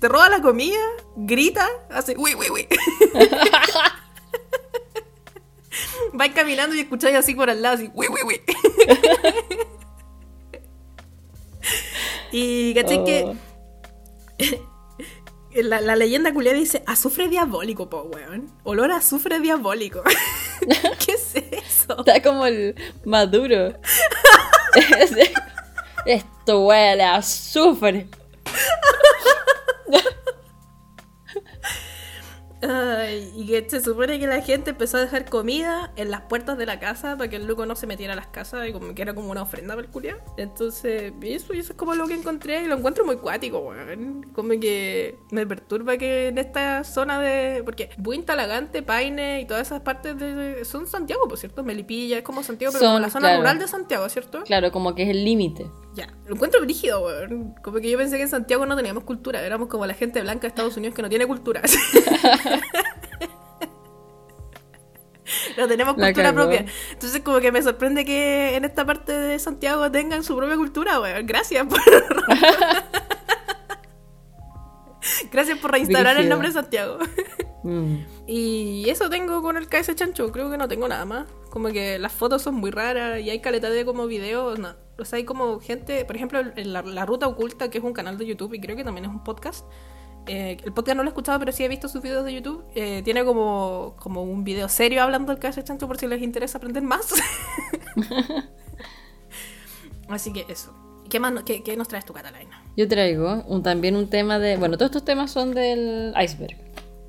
te roba la comida, grita, hace uy, uy, uy. Vais caminando y escucháis así por al lado, así, uy, uy, uy. y caché que Oh. la, la leyenda culiada dice azufre diabólico, po, weón. Olor a azufre diabólico. ¿Qué es eso? Está como el maduro. Esto huele a azufre. Ay, y que se supone que la gente empezó a dejar comida en las puertas de la casa para que el loco no se metiera a las casas y como que era como una ofrenda para el culiao. Entonces, eso, eso es como lo que encontré y lo encuentro muy cuático, weón. Como que me perturba que en esta zona de. Porque Buin, Talagante, Paine y todas esas partes de. son Santiago, por cierto. Melipilla es como Santiago, pero Son, como la zona claro. rural de Santiago, ¿cierto? Claro, como que es el límite. Ya, lo encuentro brígido, weón. Como que yo pensé que en Santiago no teníamos cultura, éramos como la gente blanca de Estados Unidos que no tiene cultura. no tenemos cultura propia. Entonces como que me sorprende que en esta parte de Santiago tengan su propia cultura, weón. Gracias por... Gracias por reinstaurar el nombre de Santiago. Mm. Y eso tengo con el KS Chancho, creo que no tengo nada más. Como que las fotos son muy raras y hay caleta de como videos, no. O sea, hay como gente, por ejemplo, en la, La Ruta Oculta, que es un canal de YouTube y creo que también es un podcast. Eh, el podcast no lo he escuchado, pero sí he visto sus videos de YouTube. Eh, tiene como, como un video serio hablando del KS Chancho por si les interesa aprender más. Así que eso. ¿Qué, más, qué, qué nos traes tu Catalina? Yo traigo un, también un tema de. Bueno, todos estos temas son del iceberg.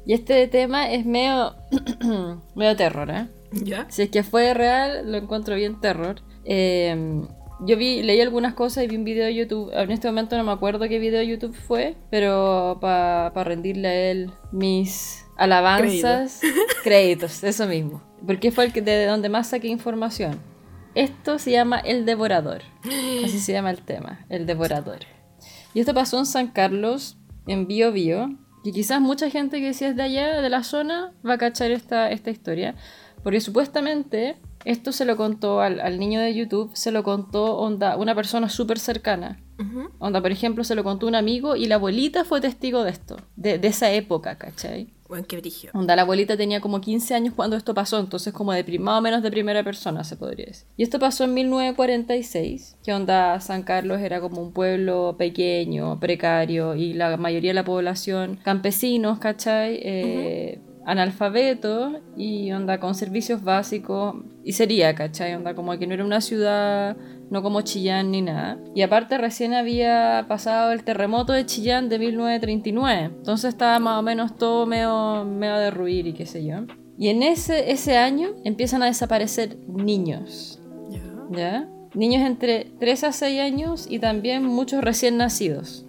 Y este tema es medio. medio terror, ¿eh? ¿Ya? Si es que fue real, lo encuentro bien terror. Eh, yo vi, leí algunas cosas y vi un video de YouTube. En este momento no me acuerdo qué video de YouTube fue, pero para rendirle a él mis alabanzas, créditos, eso mismo. Porque fue el que de donde más saqué información. Esto se llama El Devorador. Así se llama el tema, El Devorador. Y esto pasó en San Carlos, en Bio Bio. Y quizás mucha gente que si es de allá, de la zona, va a cachar esta, esta historia. Porque supuestamente esto se lo contó al, al niño de YouTube, se lo contó onda, una persona súper cercana. Onda, por ejemplo, se lo contó un amigo y la abuelita fue testigo de esto, de, de esa época, ¿cachai? Bueno, qué brillo. Onda, la abuelita tenía como 15 años cuando esto pasó, entonces como de más o menos de primera persona se podría decir. Y esto pasó en 1946, que onda San Carlos era como un pueblo pequeño, precario, y la mayoría de la población campesinos, ¿cachai? Eh, analfabetos y onda con servicios básicos y sería, ¿cachai? Onda como que no era una ciudad, no como Chillán ni nada. Y aparte recién había pasado el terremoto de Chillán de 1939, entonces estaba más o menos todo medio, medio de ruir y qué sé yo. Y en ese, ese año empiezan a desaparecer niños, Ya. Niños entre 3 a 6 años y también muchos recién nacidos.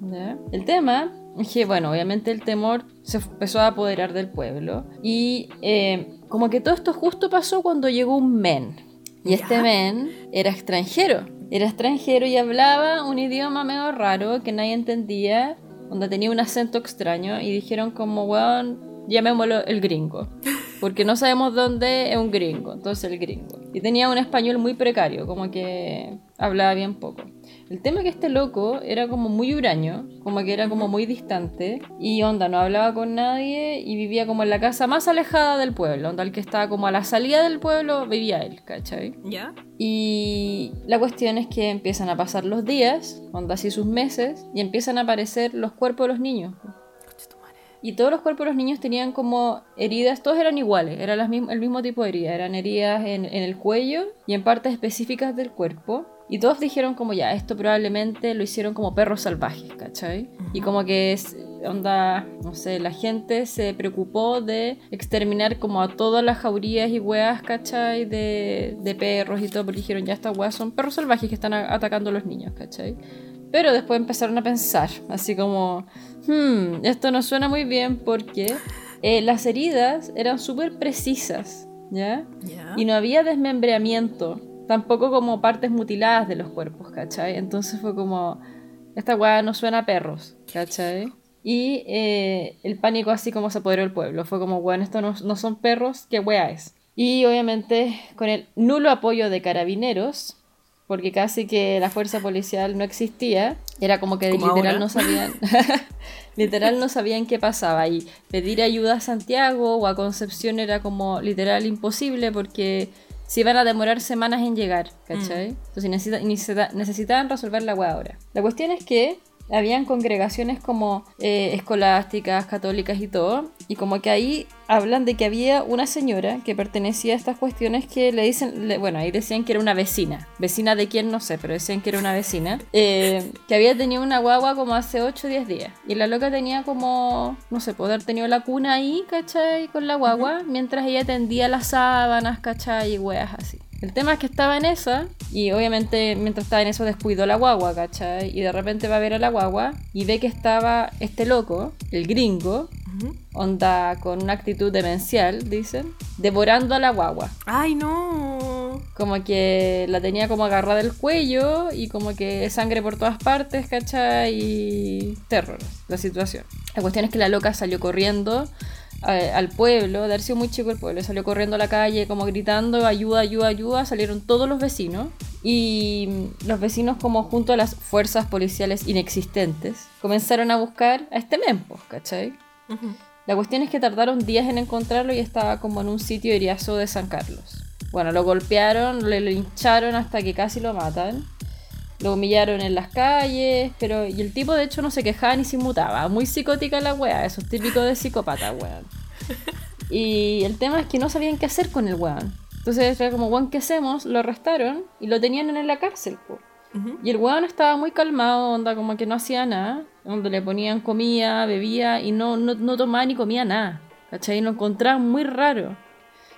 ¿Ya? El tema que, bueno, obviamente el temor se empezó a apoderar del pueblo y eh, como que todo esto justo pasó cuando llegó un men. Y este Ya. men era extranjero. Era extranjero y hablaba un idioma medio raro que nadie entendía, donde tenía un acento extraño y dijeron como, weón, llamémoslo el gringo. Porque no sabemos dónde es un gringo, entonces el gringo. Y tenía un español muy precario, como que hablaba bien poco. El tema es que este loco era como muy huraño, como que era como muy distante y onda, no hablaba con nadie y vivía como en la casa más alejada del pueblo, onda el que estaba como a la salida del pueblo vivía él, ¿cachai? ¿Ya? Y la cuestión es que empiezan a pasar los días, onda así sus meses, y empiezan a aparecer los cuerpos de los niños. Y todos los cuerpos de los niños tenían como heridas, todos eran iguales, era el mismo tipo de heridas, eran heridas en, en el cuello y en partes específicas del cuerpo. Y todos dijeron como ya, esto probablemente lo hicieron como perros salvajes, ¿cachai? Y como que es, onda, no sé, la gente se preocupó de exterminar como a todas las jaurías y weas, ¿cachai? De, de perros y todo, porque dijeron ya estas weas son perros salvajes que están atacando a los niños, ¿cachai? Pero después empezaron a pensar, así como, hmm, esto no suena muy bien porque eh, las heridas eran súper precisas, ¿ya? Y no había desmembramiento, tampoco como partes mutiladas de los cuerpos, ¿cachai? Entonces fue como, esta weá no suena a perros, ¿cachai? Y eh, el pánico así como se apoderó del pueblo, fue como, bueno, esto no, no son perros, ¿qué weá es? Y obviamente con el nulo apoyo de carabineros, porque casi que la fuerza policial no existía, era como que literal ahora. no sabían, literal no sabían qué pasaba y pedir ayuda a Santiago o a Concepción era como literal imposible porque se iban a demorar semanas en llegar, ¿cachai? Entonces necesita- necesita- necesitaban resolver la hueá ahora. La cuestión es que habían congregaciones como eh, escolásticas, católicas y todo, y como que ahí hablan de que había una señora que pertenecía a estas cuestiones que le dicen, le- bueno, ahí decían que era una vecina, vecina de quién no sé, pero decían que era una vecina, eh, que había tenido una guagua como hace 8 o 10 días, y la loca tenía como, no sé, poder tenido la cuna ahí, ¿cachai? Con la guagua, mientras ella tendía las sábanas, ¿cachai? Y weas así. El tema es que estaba en esa y obviamente mientras estaba en eso descuidó la guagua, ¿cachai? Y de repente va a ver a la guagua y ve que estaba este loco, el gringo, onda con una actitud demencial, dicen, devorando a la guagua. Ay, no. Como que la tenía como agarrada del cuello y como que sangre por todas partes, ¿cachai? Y terror, la situación. La cuestión es que la loca salió corriendo al pueblo, sido muy chico el pueblo, salió corriendo a la calle como gritando ayuda, ayuda, ayuda, salieron todos los vecinos y los vecinos como junto a las fuerzas policiales inexistentes comenzaron a buscar a este mempo, ¿cachai? Ujú. La cuestión es que tardaron días en encontrarlo y estaba como en un sitio heriazo de San Carlos. Bueno, lo golpearon, le lincharon hasta que casi lo matan. Lo humillaron en las calles, pero y el tipo de hecho no se quejaba ni se inmutaba. Muy psicótica la wea, eso es típico de psicópata, weón. Y el tema es que no sabían qué hacer con el weón. Entonces era como, weón, ¿qué hacemos? Lo arrestaron y lo tenían en la cárcel, po. Y el weón estaba muy calmado, onda como que no hacía nada. Donde le ponían comida, bebía y no, no, no tomaba ni comía nada. ¿Cachai? Y lo encontraban muy raro.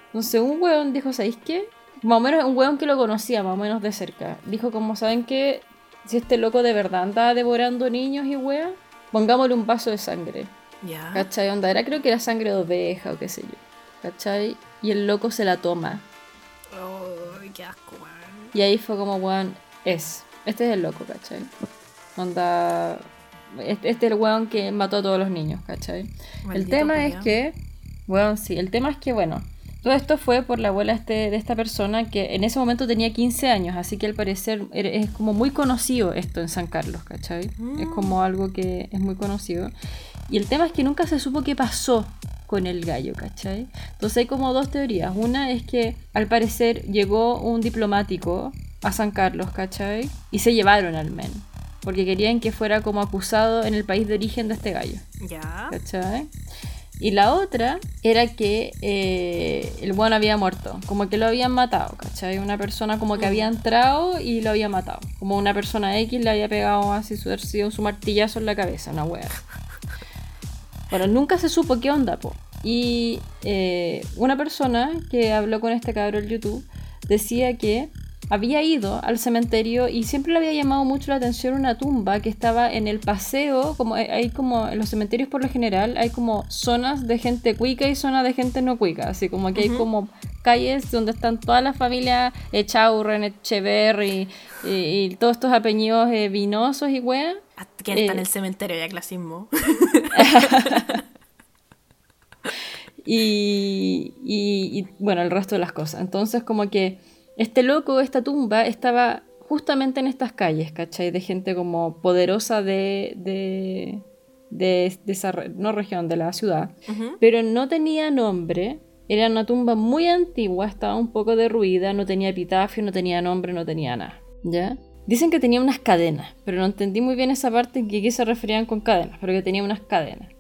Entonces un weón dijo, ¿sabéis qué? Más o menos un weón que lo conocía más o menos de cerca. Dijo como, ¿saben qué? Si este loco de verdad andaba devorando niños y weón, pongámosle un vaso de sangre. Ya. ¿Cachai? Onda, era creo que era sangre de oveja o qué sé yo. ¿Cachai? Y el loco se la toma. Ay, qué asco, weón. Y ahí fue como, weón, es. Este es el loco, ¿cachai? Onda. Este, este es el weón que mató a todos los niños, ¿cachai? el tema es que. Weón, sí. El tema es que, bueno. Todo esto fue por la abuela este, de esta persona que en ese momento tenía 15 años, así que al parecer es como muy conocido esto en San Carlos, ¿cachai? Es como algo que es muy conocido. Y el tema es que nunca se supo qué pasó con el gallo, ¿cachai? Entonces hay como dos teorías. Una es que al parecer llegó un diplomático a San Carlos, ¿cachai? Y se llevaron al men. Porque querían que fuera como acusado en el país de origen de este gallo. Ya. ¿cachai? Y la otra era que eh, el bueno había muerto, como que lo habían matado, ¿cachai? Una persona como que había entrado y lo había matado. Como una persona X le había pegado así su, sido su martillazo en la cabeza, una wea. Bueno, nunca se supo qué onda, po. Y eh, una persona que habló con este cabrón en YouTube decía que había ido al cementerio y siempre le había llamado mucho la atención una tumba que estaba en el paseo, como hay- como en los cementerios por lo general hay como zonas de gente cuica y zonas de gente no cuica, así como que hay como calles donde están todas las familias Echaurren, Echeverry y, y todos estos apellidos eh, vinosos y weas. ¿Quién está en Eh, el cementerio? Ya clasismo. y, y- y, bueno, el resto de las cosas. Entonces, como que este loco, esta tumba, estaba justamente en estas calles, ¿cachai? De gente como poderosa de, de, de, de esa, no región, de la ciudad, pero no tenía nombre. Era una tumba muy antigua, estaba un poco derruida, no tenía epitafio, no tenía nombre, no tenía nada. ¿Ya? Dicen que tenía unas cadenas, pero no entendí muy bien esa parte en que qué se referían con cadenas, pero que tenía unas cadenas.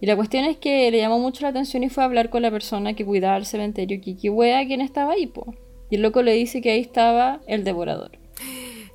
Y la cuestión es que le llamó mucho la atención y fue a hablar con la persona que cuidaba el cementerio, Kiki Wea, quien estaba ahí, po. Y el loco le dice que ahí estaba el devorador.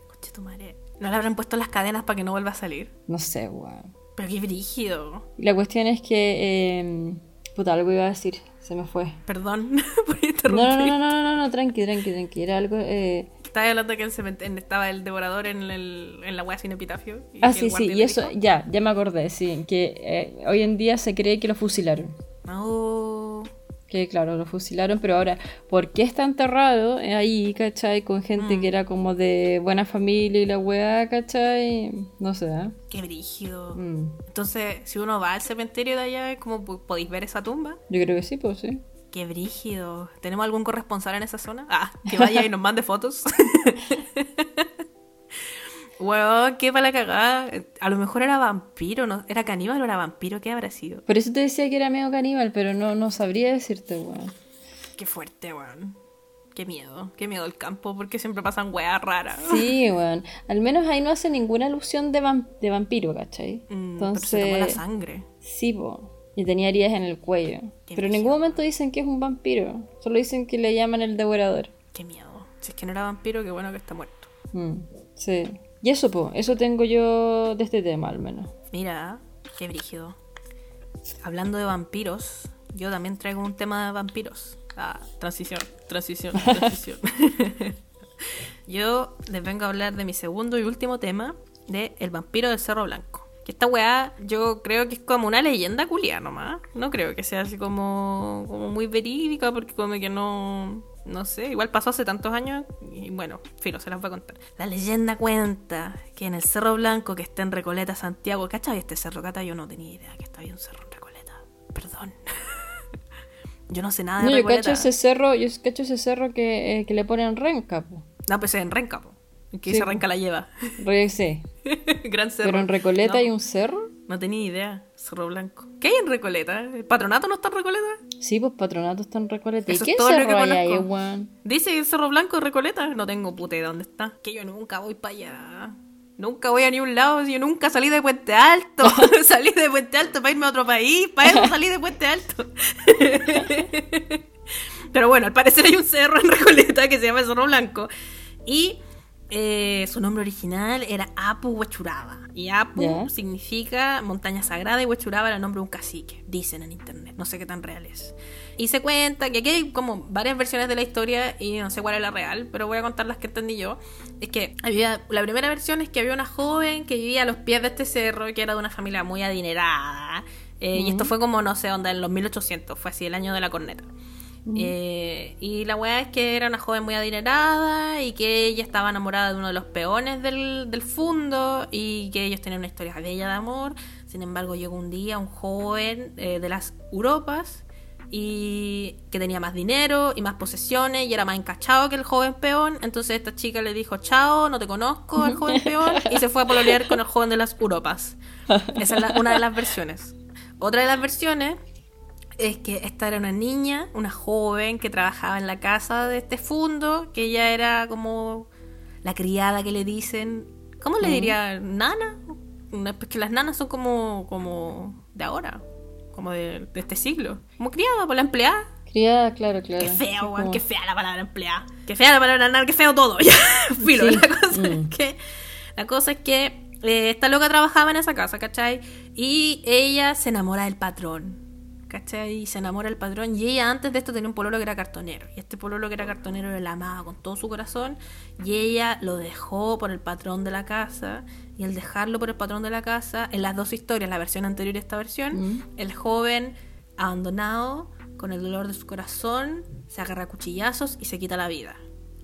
Conche tu madre. ¿No le habrán puesto las cadenas para que no vuelva a salir? No sé, weón. Pero qué brígido. La cuestión es que. eh, puta, algo iba a decir, se me fue. Perdón por No, interrumpir. no, no, no, no, no, no, tranqui, tranqui, tranqui. Era algo. Eh... Estaba hablando que el estaba el devorador en, el, en la wea sin epitafio. y Ah, sí, sí, y eso, dijo, ya, ya me acordé, sí. Que eh, hoy en día se cree que lo fusilaron. No. Que claro, lo fusilaron, pero ahora, ¿por qué está enterrado ahí, cachai? Con gente Mm. que era como de buena familia y la weá, cachai? No sé, ¿eh? Qué brígido. Mm. Entonces, si uno va al cementerio de allá, ¿cómo po- podéis ver esa tumba? Yo creo que sí, pues sí. Qué brígido. ¿Tenemos algún corresponsal en esa zona? Ah, que vaya y nos mande fotos. Weón, qué para la cagada. A lo mejor era vampiro, ¿no? ¿Era caníbal o era vampiro? ¿Qué habrá sido? Por eso te decía que era medio caníbal, pero no, no sabría decirte, weón. Qué fuerte, weón. Qué miedo. Qué miedo el campo, porque siempre pasan weas raras. Sí, weón. Al menos ahí no hace ninguna alusión de, vam- de vampiro, ¿cachai? Mm, Pero se tomó la Entonces, sangre. sí, po. Y tenía heridas en el cuello. Qué Pero en ningún momento dicen que es un vampiro. Solo dicen que le llaman el devorador. Qué miedo. Si es que no era vampiro, qué bueno que está muerto. Mm, sí. Y eso, po. Eso tengo yo de este tema, al menos. Mira, qué brígido. Hablando de vampiros, yo también traigo un tema de vampiros. Ah, transición, transición, transición. yo les vengo a hablar de mi segundo y último tema, de El vampiro del Cerro Blanco. Que esta weá yo creo que es como una leyenda culia nomás. No creo que sea así como, como muy verídica porque como que no... No sé, igual pasó hace tantos años y bueno, filo, se las voy a contar. La leyenda cuenta que en el Cerro Blanco que está en Recoleta, Santiago, ¿cachai este cerro, Cata? Yo no tenía idea que estaba ahí un cerro en Recoleta. Perdón. yo no sé nada de No, yo Recoleta. cacho ese cerro, yo cacho ese cerro que, eh, que le ponen renca, po. No, pues es en Renca, po. Que Sí, se po. Renca la lleva. Re- sí. Gran cerro. Pero en Recoleta No, hay un cerro. No tenía idea. Cerro Blanco. ¿Qué hay en Recoleta? ¿El patronato no está en Recoleta? Sí, pues patronato está en Recoleta. ¿Y Eso es qué todo lo cerro que hay ahí, conozco. weón? Dice el Cerro Blanco Recoleta. No tengo puta idea dónde está. Que yo nunca voy para allá. Nunca voy a ni un lado. Yo nunca salí de Puente Alto. salí de Puente Alto para irme a otro país. Para eso salí de Puente Alto. Pero bueno, al parecer hay un cerro en Recoleta que se llama Cerro Blanco. Y eh, su nombre original era Apu Huachuraba. Y Apu significa montaña sagrada y Huachuraba era el nombre de un cacique, dicen en internet. No sé qué tan real es. Y se cuenta que aquí hay como varias versiones de la historia y no sé cuál es la real, pero voy a contar las que entendí yo. Es que había, la primera versión es que había una joven que vivía a los pies de este cerro, que era de una familia muy adinerada. eh, Y esto fue como, no sé, onda, en los 1800, fue así, el año de la corneta. Eh, y la weá es que era una joven muy adinerada y que ella estaba enamorada de uno de los peones del, del fundo y que ellos tenían una historia bella de amor. Sin embargo, llegó un día un joven eh, de las Europas y que tenía más dinero y más posesiones y era más encachado que el joven peón. Entonces esta chica le dijo, chao, no te conozco al joven peón y se fue a pololear con el joven de las Europas. Esa es la- una de las versiones. Otra de las versiones es que esta era una niña, una joven que trabajaba en la casa de este fundo, que ella era como la criada que le dicen, ¿cómo le diría? ¿Nana? Pues que las nanas son como, como de ahora, como de, de este siglo. Como criada, por la empleada. Criada, claro, claro. Qué feo, como- qué fea la palabra empleada. Qué fea la palabra nana, qué feo todo. Filo. Sí. La cosa Mm. es que, la cosa es que eh, esta loca trabajaba en esa casa, ¿cachai? Y ella se enamora del patrón. ¿Cachai? Y se enamora del patrón. Y ella antes de esto tenía un pololo que era cartonero. Y este pololo que era cartonero la amaba con todo su corazón. Y ella lo dejó por el patrón de la casa. Y al dejarlo por el patrón de la casa, en las dos historias, la versión anterior y esta versión, Mm. el joven abandonado, con el dolor de su corazón, se agarra a cuchillazos y se quita la vida.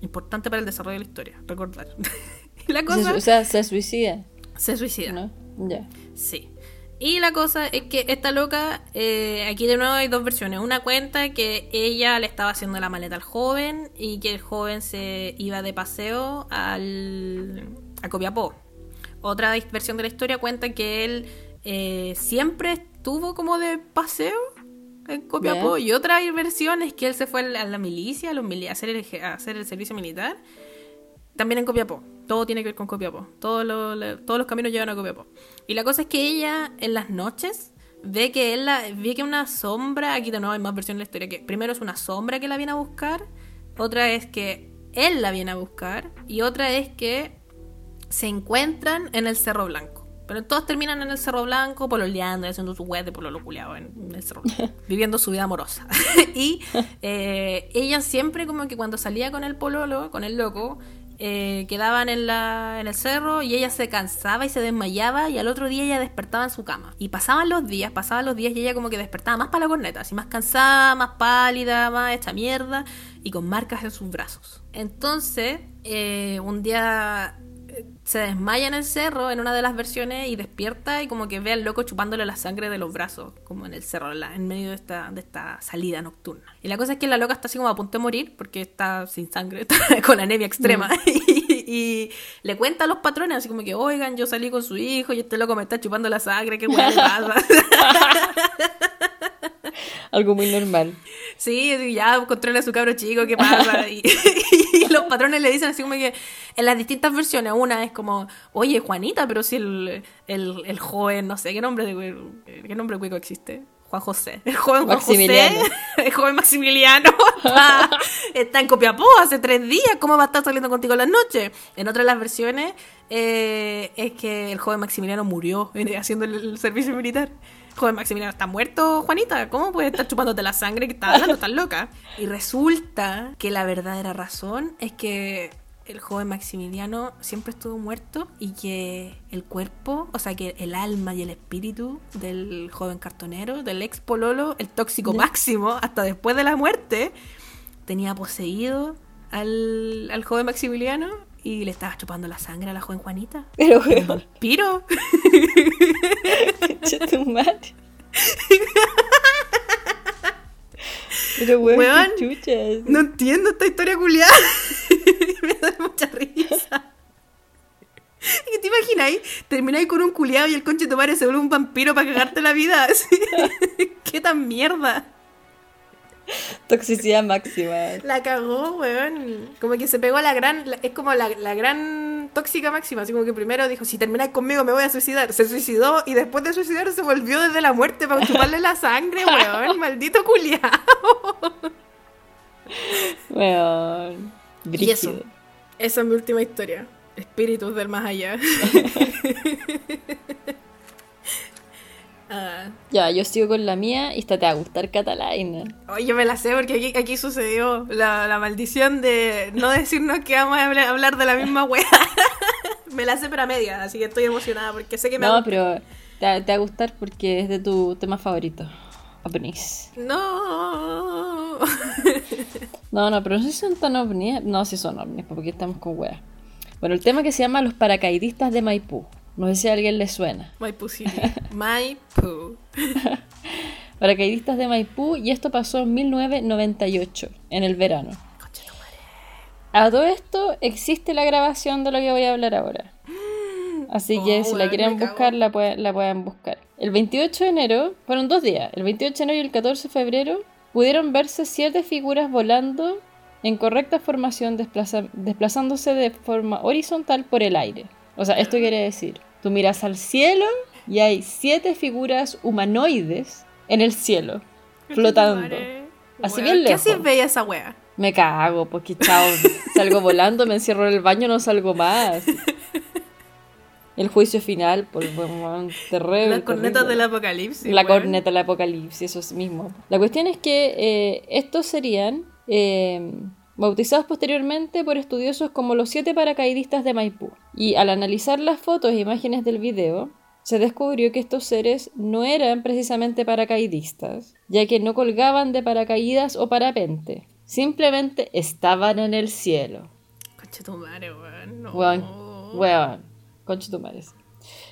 Importante para el desarrollo de la historia, recordar. la Se- cosa o sea, se suicida, se suicida. ¿no? Ya. Sí. Y la cosa es que esta loca, eh, aquí de nuevo hay dos versiones. Una cuenta que ella le estaba haciendo la maleta al joven y que el joven se iba de paseo al, a Copiapó. Otra versión de la historia cuenta que él eh, siempre estuvo como de paseo en Copiapó. Y otra versión es que él se fue a la, milicia, a, los mili- a hacer el, a hacer el servicio militar también en Copiapó. Todo tiene que ver con Copiapó. Todo lo- le- todos los caminos llevan a Copiapó. Y la cosa es que ella, en las noches, ve que él la, ve que una sombra, aquí de nuevo hay más versiones de la historia, que primero es una sombra que la viene a buscar, otra es que él la viene a buscar, y otra es que se encuentran en el Cerro Blanco. Pero todos terminan en el Cerro Blanco, pololeando, y haciendo su web de pololo culiao en el Cerro Blanco, viviendo su vida amorosa. y eh, ella siempre como que cuando salía con el pololo, con el loco, eh, quedaban en, la, en el cerro y ella se cansaba y se desmayaba y al otro día ella despertaba en su cama. Y pasaban los días, pasaban los días y ella como que despertaba más para la corneta, así más cansada, más pálida, más hecha mierda y con marcas en sus brazos. Entonces, eh, un día se desmaya en el cerro en una de las versiones y despierta y como que ve al loco chupándole la sangre de los brazos, como en el cerro, en la- en medio de esta, de esta salida nocturna. Y la cosa es que la loca está así como a punto de morir porque está sin sangre, está con anemia extrema. y, y le cuenta a los patrones así como que, oigan, yo salí con su hijo y este loco me está chupando la sangre, qué hueá le pasa. Algo muy normal. Sí, ya controla a su cabro chico, ¿qué pasa? Y, y los patrones le dicen así como que en las distintas versiones, una es como, oye, Juanita, pero si el, el, el joven, no sé, ¿qué nombre de qué nombre cuico existe? Juan José. El joven Juan José, el joven Maximiliano está, está en Copiapó hace tres días, ¿cómo va a estar saliendo contigo en las noches? En otras de las versiones eh, es que el joven Maximiliano murió haciendo el, el servicio militar. Joven Maximiliano está muerto, Juanita. ¿Cómo puedes estar chupándote la sangre que estás hablando? Estás loca. Y resulta que la verdadera razón es que el joven Maximiliano siempre estuvo muerto y que el cuerpo, o sea, que el alma y el espíritu del joven cartonero, del ex pololo, el tóxico máximo, hasta después de la muerte, tenía poseído al, al joven Maximiliano y le estaba chupando la sangre a la joven Juanita. Pero, weón, vampiro. Pero, weón, Weón, chuchas. No entiendo esta historia culiada. Me da mucha risa. ¿Qué te imagináis? Termináis con un culiado y el conche madre se vuelve un vampiro para cagarte la vida. ¿Qué tan mierda? Toxicidad máxima. La cagó, weón. Como que se pegó a la gran. la- es como la, la gran tóxica máxima. Así como que primero dijo: Si termináis conmigo, me voy a suicidar. Se suicidó y después de suicidar se volvió desde la muerte para chuparle la sangre, weón. Maldito culiado. Weón. Y eso. Esa es mi última historia. Espíritus del más allá. Ah. Ya, yo sigo con la mía y esta te va a gustar Catalina. Oye, me la sé porque aquí, aquí sucedió la, la maldición de no decirnos que vamos a hablar, de la misma wea. me la sé pero a media, así que estoy emocionada porque sé que me No, gusta. pero te, va- te va a gustar porque es de tu tema favorito. Ovnis. No. No, no, pero no sé si son tan ovnis. No, si son ovnis, porque estamos con weas. Bueno, el tema que se llama Los paracaidistas de Maipú. No sé si a alguien le suena. Pussy. My poo. Paracaidistas de Maipú y esto pasó en 1998, en el verano. A todo esto existe la grabación de lo que voy a hablar ahora. Así que Oh, si la quieren buscar, la, pueden- la pueden buscar. El 28 de enero, fueron dos días, el 28 de enero y el 14 de febrero, pudieron verse siete figuras volando en correcta formación, desplaza- desplazándose de forma horizontal por el aire. O sea, esto quiere decir, tú miras al cielo y hay siete figuras humanoides en el cielo, flotando. Así bien ¿Qué lejos. así bella esa wea? Me cago, porque chao, salgo volando, me encierro en el baño, no salgo más. El juicio final, por bueno, terrible. Las cornetas terrible. del apocalipsis. La corneta del apocalipsis, eso es mismo. La cuestión es que eh, estos serían eh, bautizados posteriormente por estudiosos como los siete paracaidistas de Maipú. Y al analizar las fotos e imágenes del video, se descubrió que estos seres no eran precisamente paracaidistas, ya que no colgaban de paracaídas o parapente. Simplemente estaban en el cielo. Concha tu madre, weón. No. Weón, weón, concha tu madre.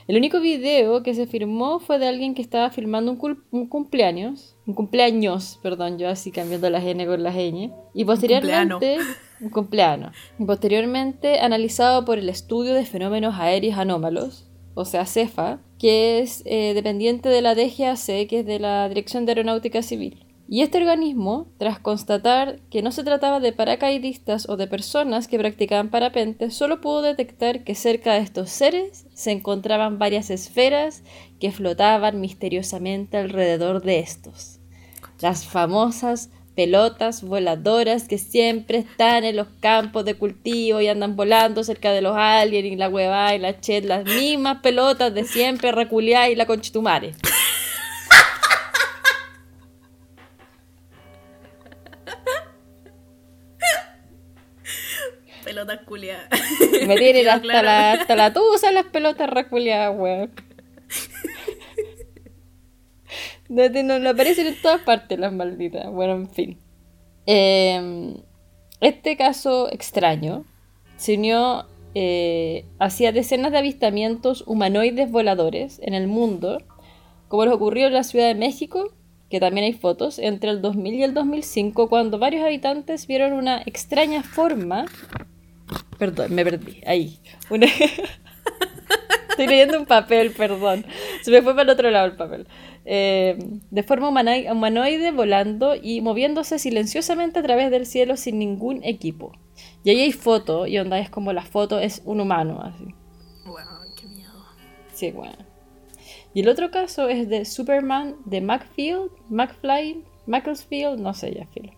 El único video que se firmó fue de alguien que estaba filmando un, cumpleaños, un cumpleaños, perdón, yo así cambiando las N con las ñ, y posteriormente, un cumpleaños, y posteriormente analizado por el Estudio de Fenómenos Aéreos Anómalos, o sea, CEFA, que es eh, dependiente de la DGAC, que es de la Dirección de Aeronáutica Civil. Y este organismo, tras constatar que no se trataba de paracaidistas o de personas que practicaban parapente, solo pudo detectar que cerca de estos seres se encontraban varias esferas que flotaban misteriosamente alrededor de estos. Las famosas pelotas voladoras que siempre están en los campos de cultivo y andan volando cerca de los aliens y la hueva y la chet, las mismas pelotas de siempre, reculiá y la conchitumare. Me tienen hasta, claro. la, hasta la tusa las pelotas reculiadas, weón. No, no, no aparecen en todas partes las malditas. Bueno, en fin. Eh, este caso extraño se unió eh, hacia decenas de avistamientos humanoides voladores en el mundo, como les ocurrió en la Ciudad de México, que también hay fotos, entre el 2000 y el 2005, cuando varios habitantes vieron una extraña forma Perdón, me perdí. Ahí. Una- Estoy leyendo un papel, perdón. Se me fue para el otro lado el papel. Eh, de forma humanoide, volando y moviéndose silenciosamente a través del cielo sin ningún equipo. Y ahí hay foto, y onda es como la foto es un humano, así. Weón, qué miedo. Sí, bueno. Y el otro caso es de Superman de Macfield, McFly, Macclesfield, no sé ya, filo.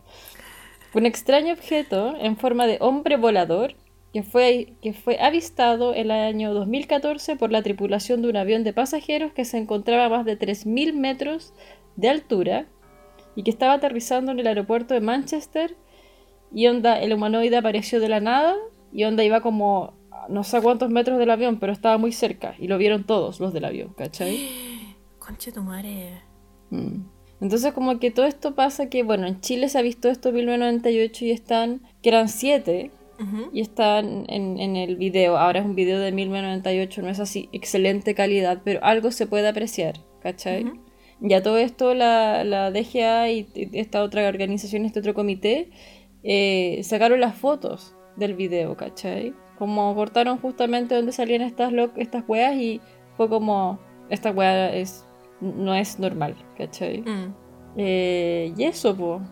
Un extraño objeto en forma de hombre volador que fue, que fue avistado el año 2014 por la tripulación de un avión de pasajeros que se encontraba a más de 3.000 metros de altura y que estaba aterrizando en el aeropuerto de Manchester y onda, el humanoide apareció de la nada y onda iba como no sé cuántos metros del avión, pero estaba muy cerca y lo vieron todos los del avión, ¿cachai? Concha tu madre. Mm. Entonces como que todo esto pasa que, bueno, en Chile se ha visto esto en 1998 y están, que eran siete, Y están en, en el video. Ahora es un video de 1998, no es así excelente calidad, pero algo se puede apreciar, ¿cachai? Ujú. Y a todo esto la, la DGA y esta otra organización, este otro comité, eh, sacaron las fotos del video, ¿cachai? Como cortaron justamente donde salían estas, estas weas y fue como, esta wea es, no es normal, ¿cachai? Mm. Eh, y eso, po.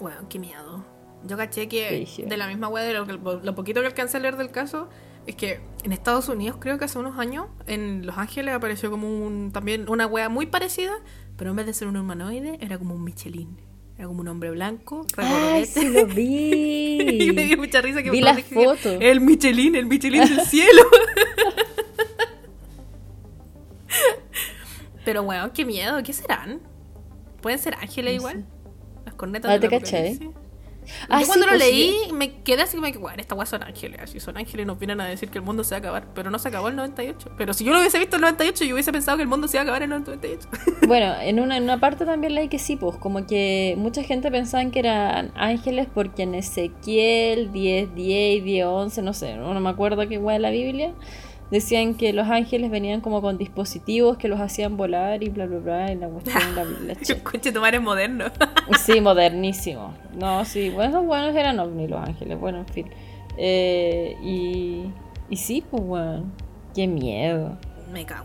Weón, qué miedo. Yo caché que de la misma de lo, que- lo poquito que alcancé a leer del caso, es que en Estados Unidos, creo que hace unos años, en Los Ángeles apareció como un, también una weá muy parecida, pero en vez de ser un humanoide, era como un Michelin. Era como un hombre blanco, ¡Ay, sí lo vi! y me dio mucha risa que Vi dijeron, fotos. El Michelin, el Michelin del cielo. Pero bueno, qué miedo, ¿qué serán? ¿Pueden ser ángeles igual? Las cornetas Ah, del ¿te cachai? Ah, Yo sí, cuando lo pues, leí sí. me quedé así como que, bueno, estas weas son ángeles, así son ángeles y nos vienen a decir que el mundo se va a acabar, pero no se acabó el 98. Pero si yo lo hubiese visto el 98, yo hubiese pensado que el mundo se iba a acabar en el 98. Bueno, en una, en una parte también leí que sí, pues como que mucha gente pensaba que eran ángeles porque en Ezequiel 10, 10 y 10, 11, no sé, no me acuerdo qué guay de la Biblia, decían que los ángeles venían como con dispositivos que los hacían volar y bla, bla, bla, y la cuestión, la, la ch- Coche, tomar es moderno. Sí, modernísimo. No, sí, bueno, esos buenos eran ovnis los ángeles, bueno, en fin. Eh, y, y sí, pues bueno, qué miedo. me cago.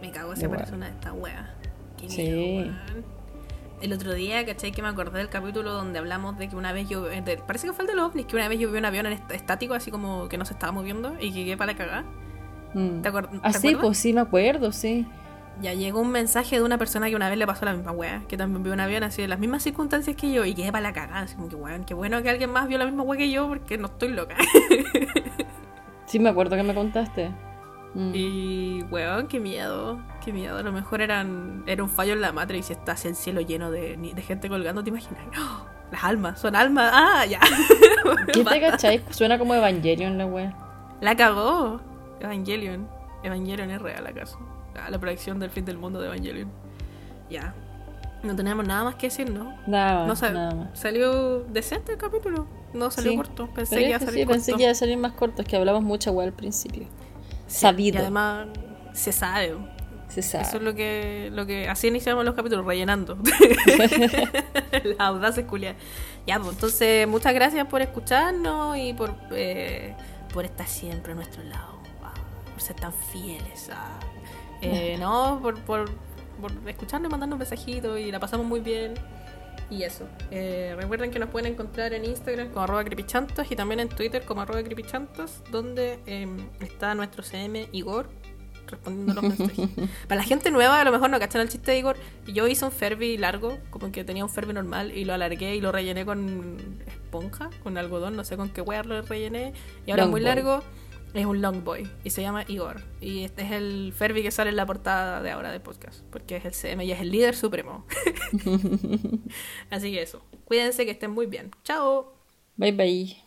Me cago esa persona de esta wea. Qué Sí. miedo, weón. El otro día, ¿cachai? Que me acordé del capítulo donde hablamos de que una vez yo. eh, de- parece que fue el de los ovnis, que una vez yo vi un avión en est- estático, así como que no se estaba moviendo y que quedé para la cagada. Mm. ¿Te acuer- Ah, te sí, acuerdas? pues sí, me acuerdo, sí. Ya llegó un mensaje de una persona que una vez le pasó la misma wea, que también vio un avión así de las mismas circunstancias que yo y quedé para la cagada, así como que weón, qué bueno que alguien más vio la misma wea que yo porque no estoy loca. Sí, me acuerdo que me contaste. Mm. y weón, qué miedo, qué miedo. A lo mejor eran, era un fallo en la Matrix y está así el cielo lleno de, de gente colgando, ¿te imaginas? ¡Oh! Las almas, son almas, ah, ya. ¿Qué te cachai? Suena como Evangelion la wea. La cagó. Evangelion. Evangelion es real acaso. Ah, la proyección del fin del mundo de Evangelion. Ya. No teníamos nada más que decir, ¿no? Nada No nada más. Salió decente el capítulo. No salió Sí. corto. Pensé que iba a es que salir sí, corto. pensé que iba a salir más corto, es que hablamos mucha wea al principio. Sí, Sabido. Y además se sabe. Se sabe. Eso es lo que, lo que así iniciamos los capítulos, rellenando. La audacia culia. Ya, pues entonces, muchas gracias por escucharnos y por, eh, por estar siempre a nuestro lado. Por ser tan fieles. ah. Eh, no, por, por, por escucharnos y mandarnos mensajitos y la pasamos muy bien. Y eso. Eh, recuerden que nos pueden encontrar en Instagram como arroba creepychantos y también en Twitter como arroba creepychantos, donde eh, está nuestro CM Igor respondiendo los mensajes. Para la gente nueva, a lo mejor no cachan el chiste de Igor. Yo hice un Ferbi largo, como que tenía un Ferbi normal, y lo alargué y lo rellené con esponja, con algodón, no sé con qué weá lo rellené. Y ahora es muy boy. largo. Es un long boy y se llama Igor. Y este es el Ferbi que sale en la portada de ahora del podcast. Porque es el CM y es el líder supremo. Así que eso. Cuídense que estén muy bien. Chao. Bye bye.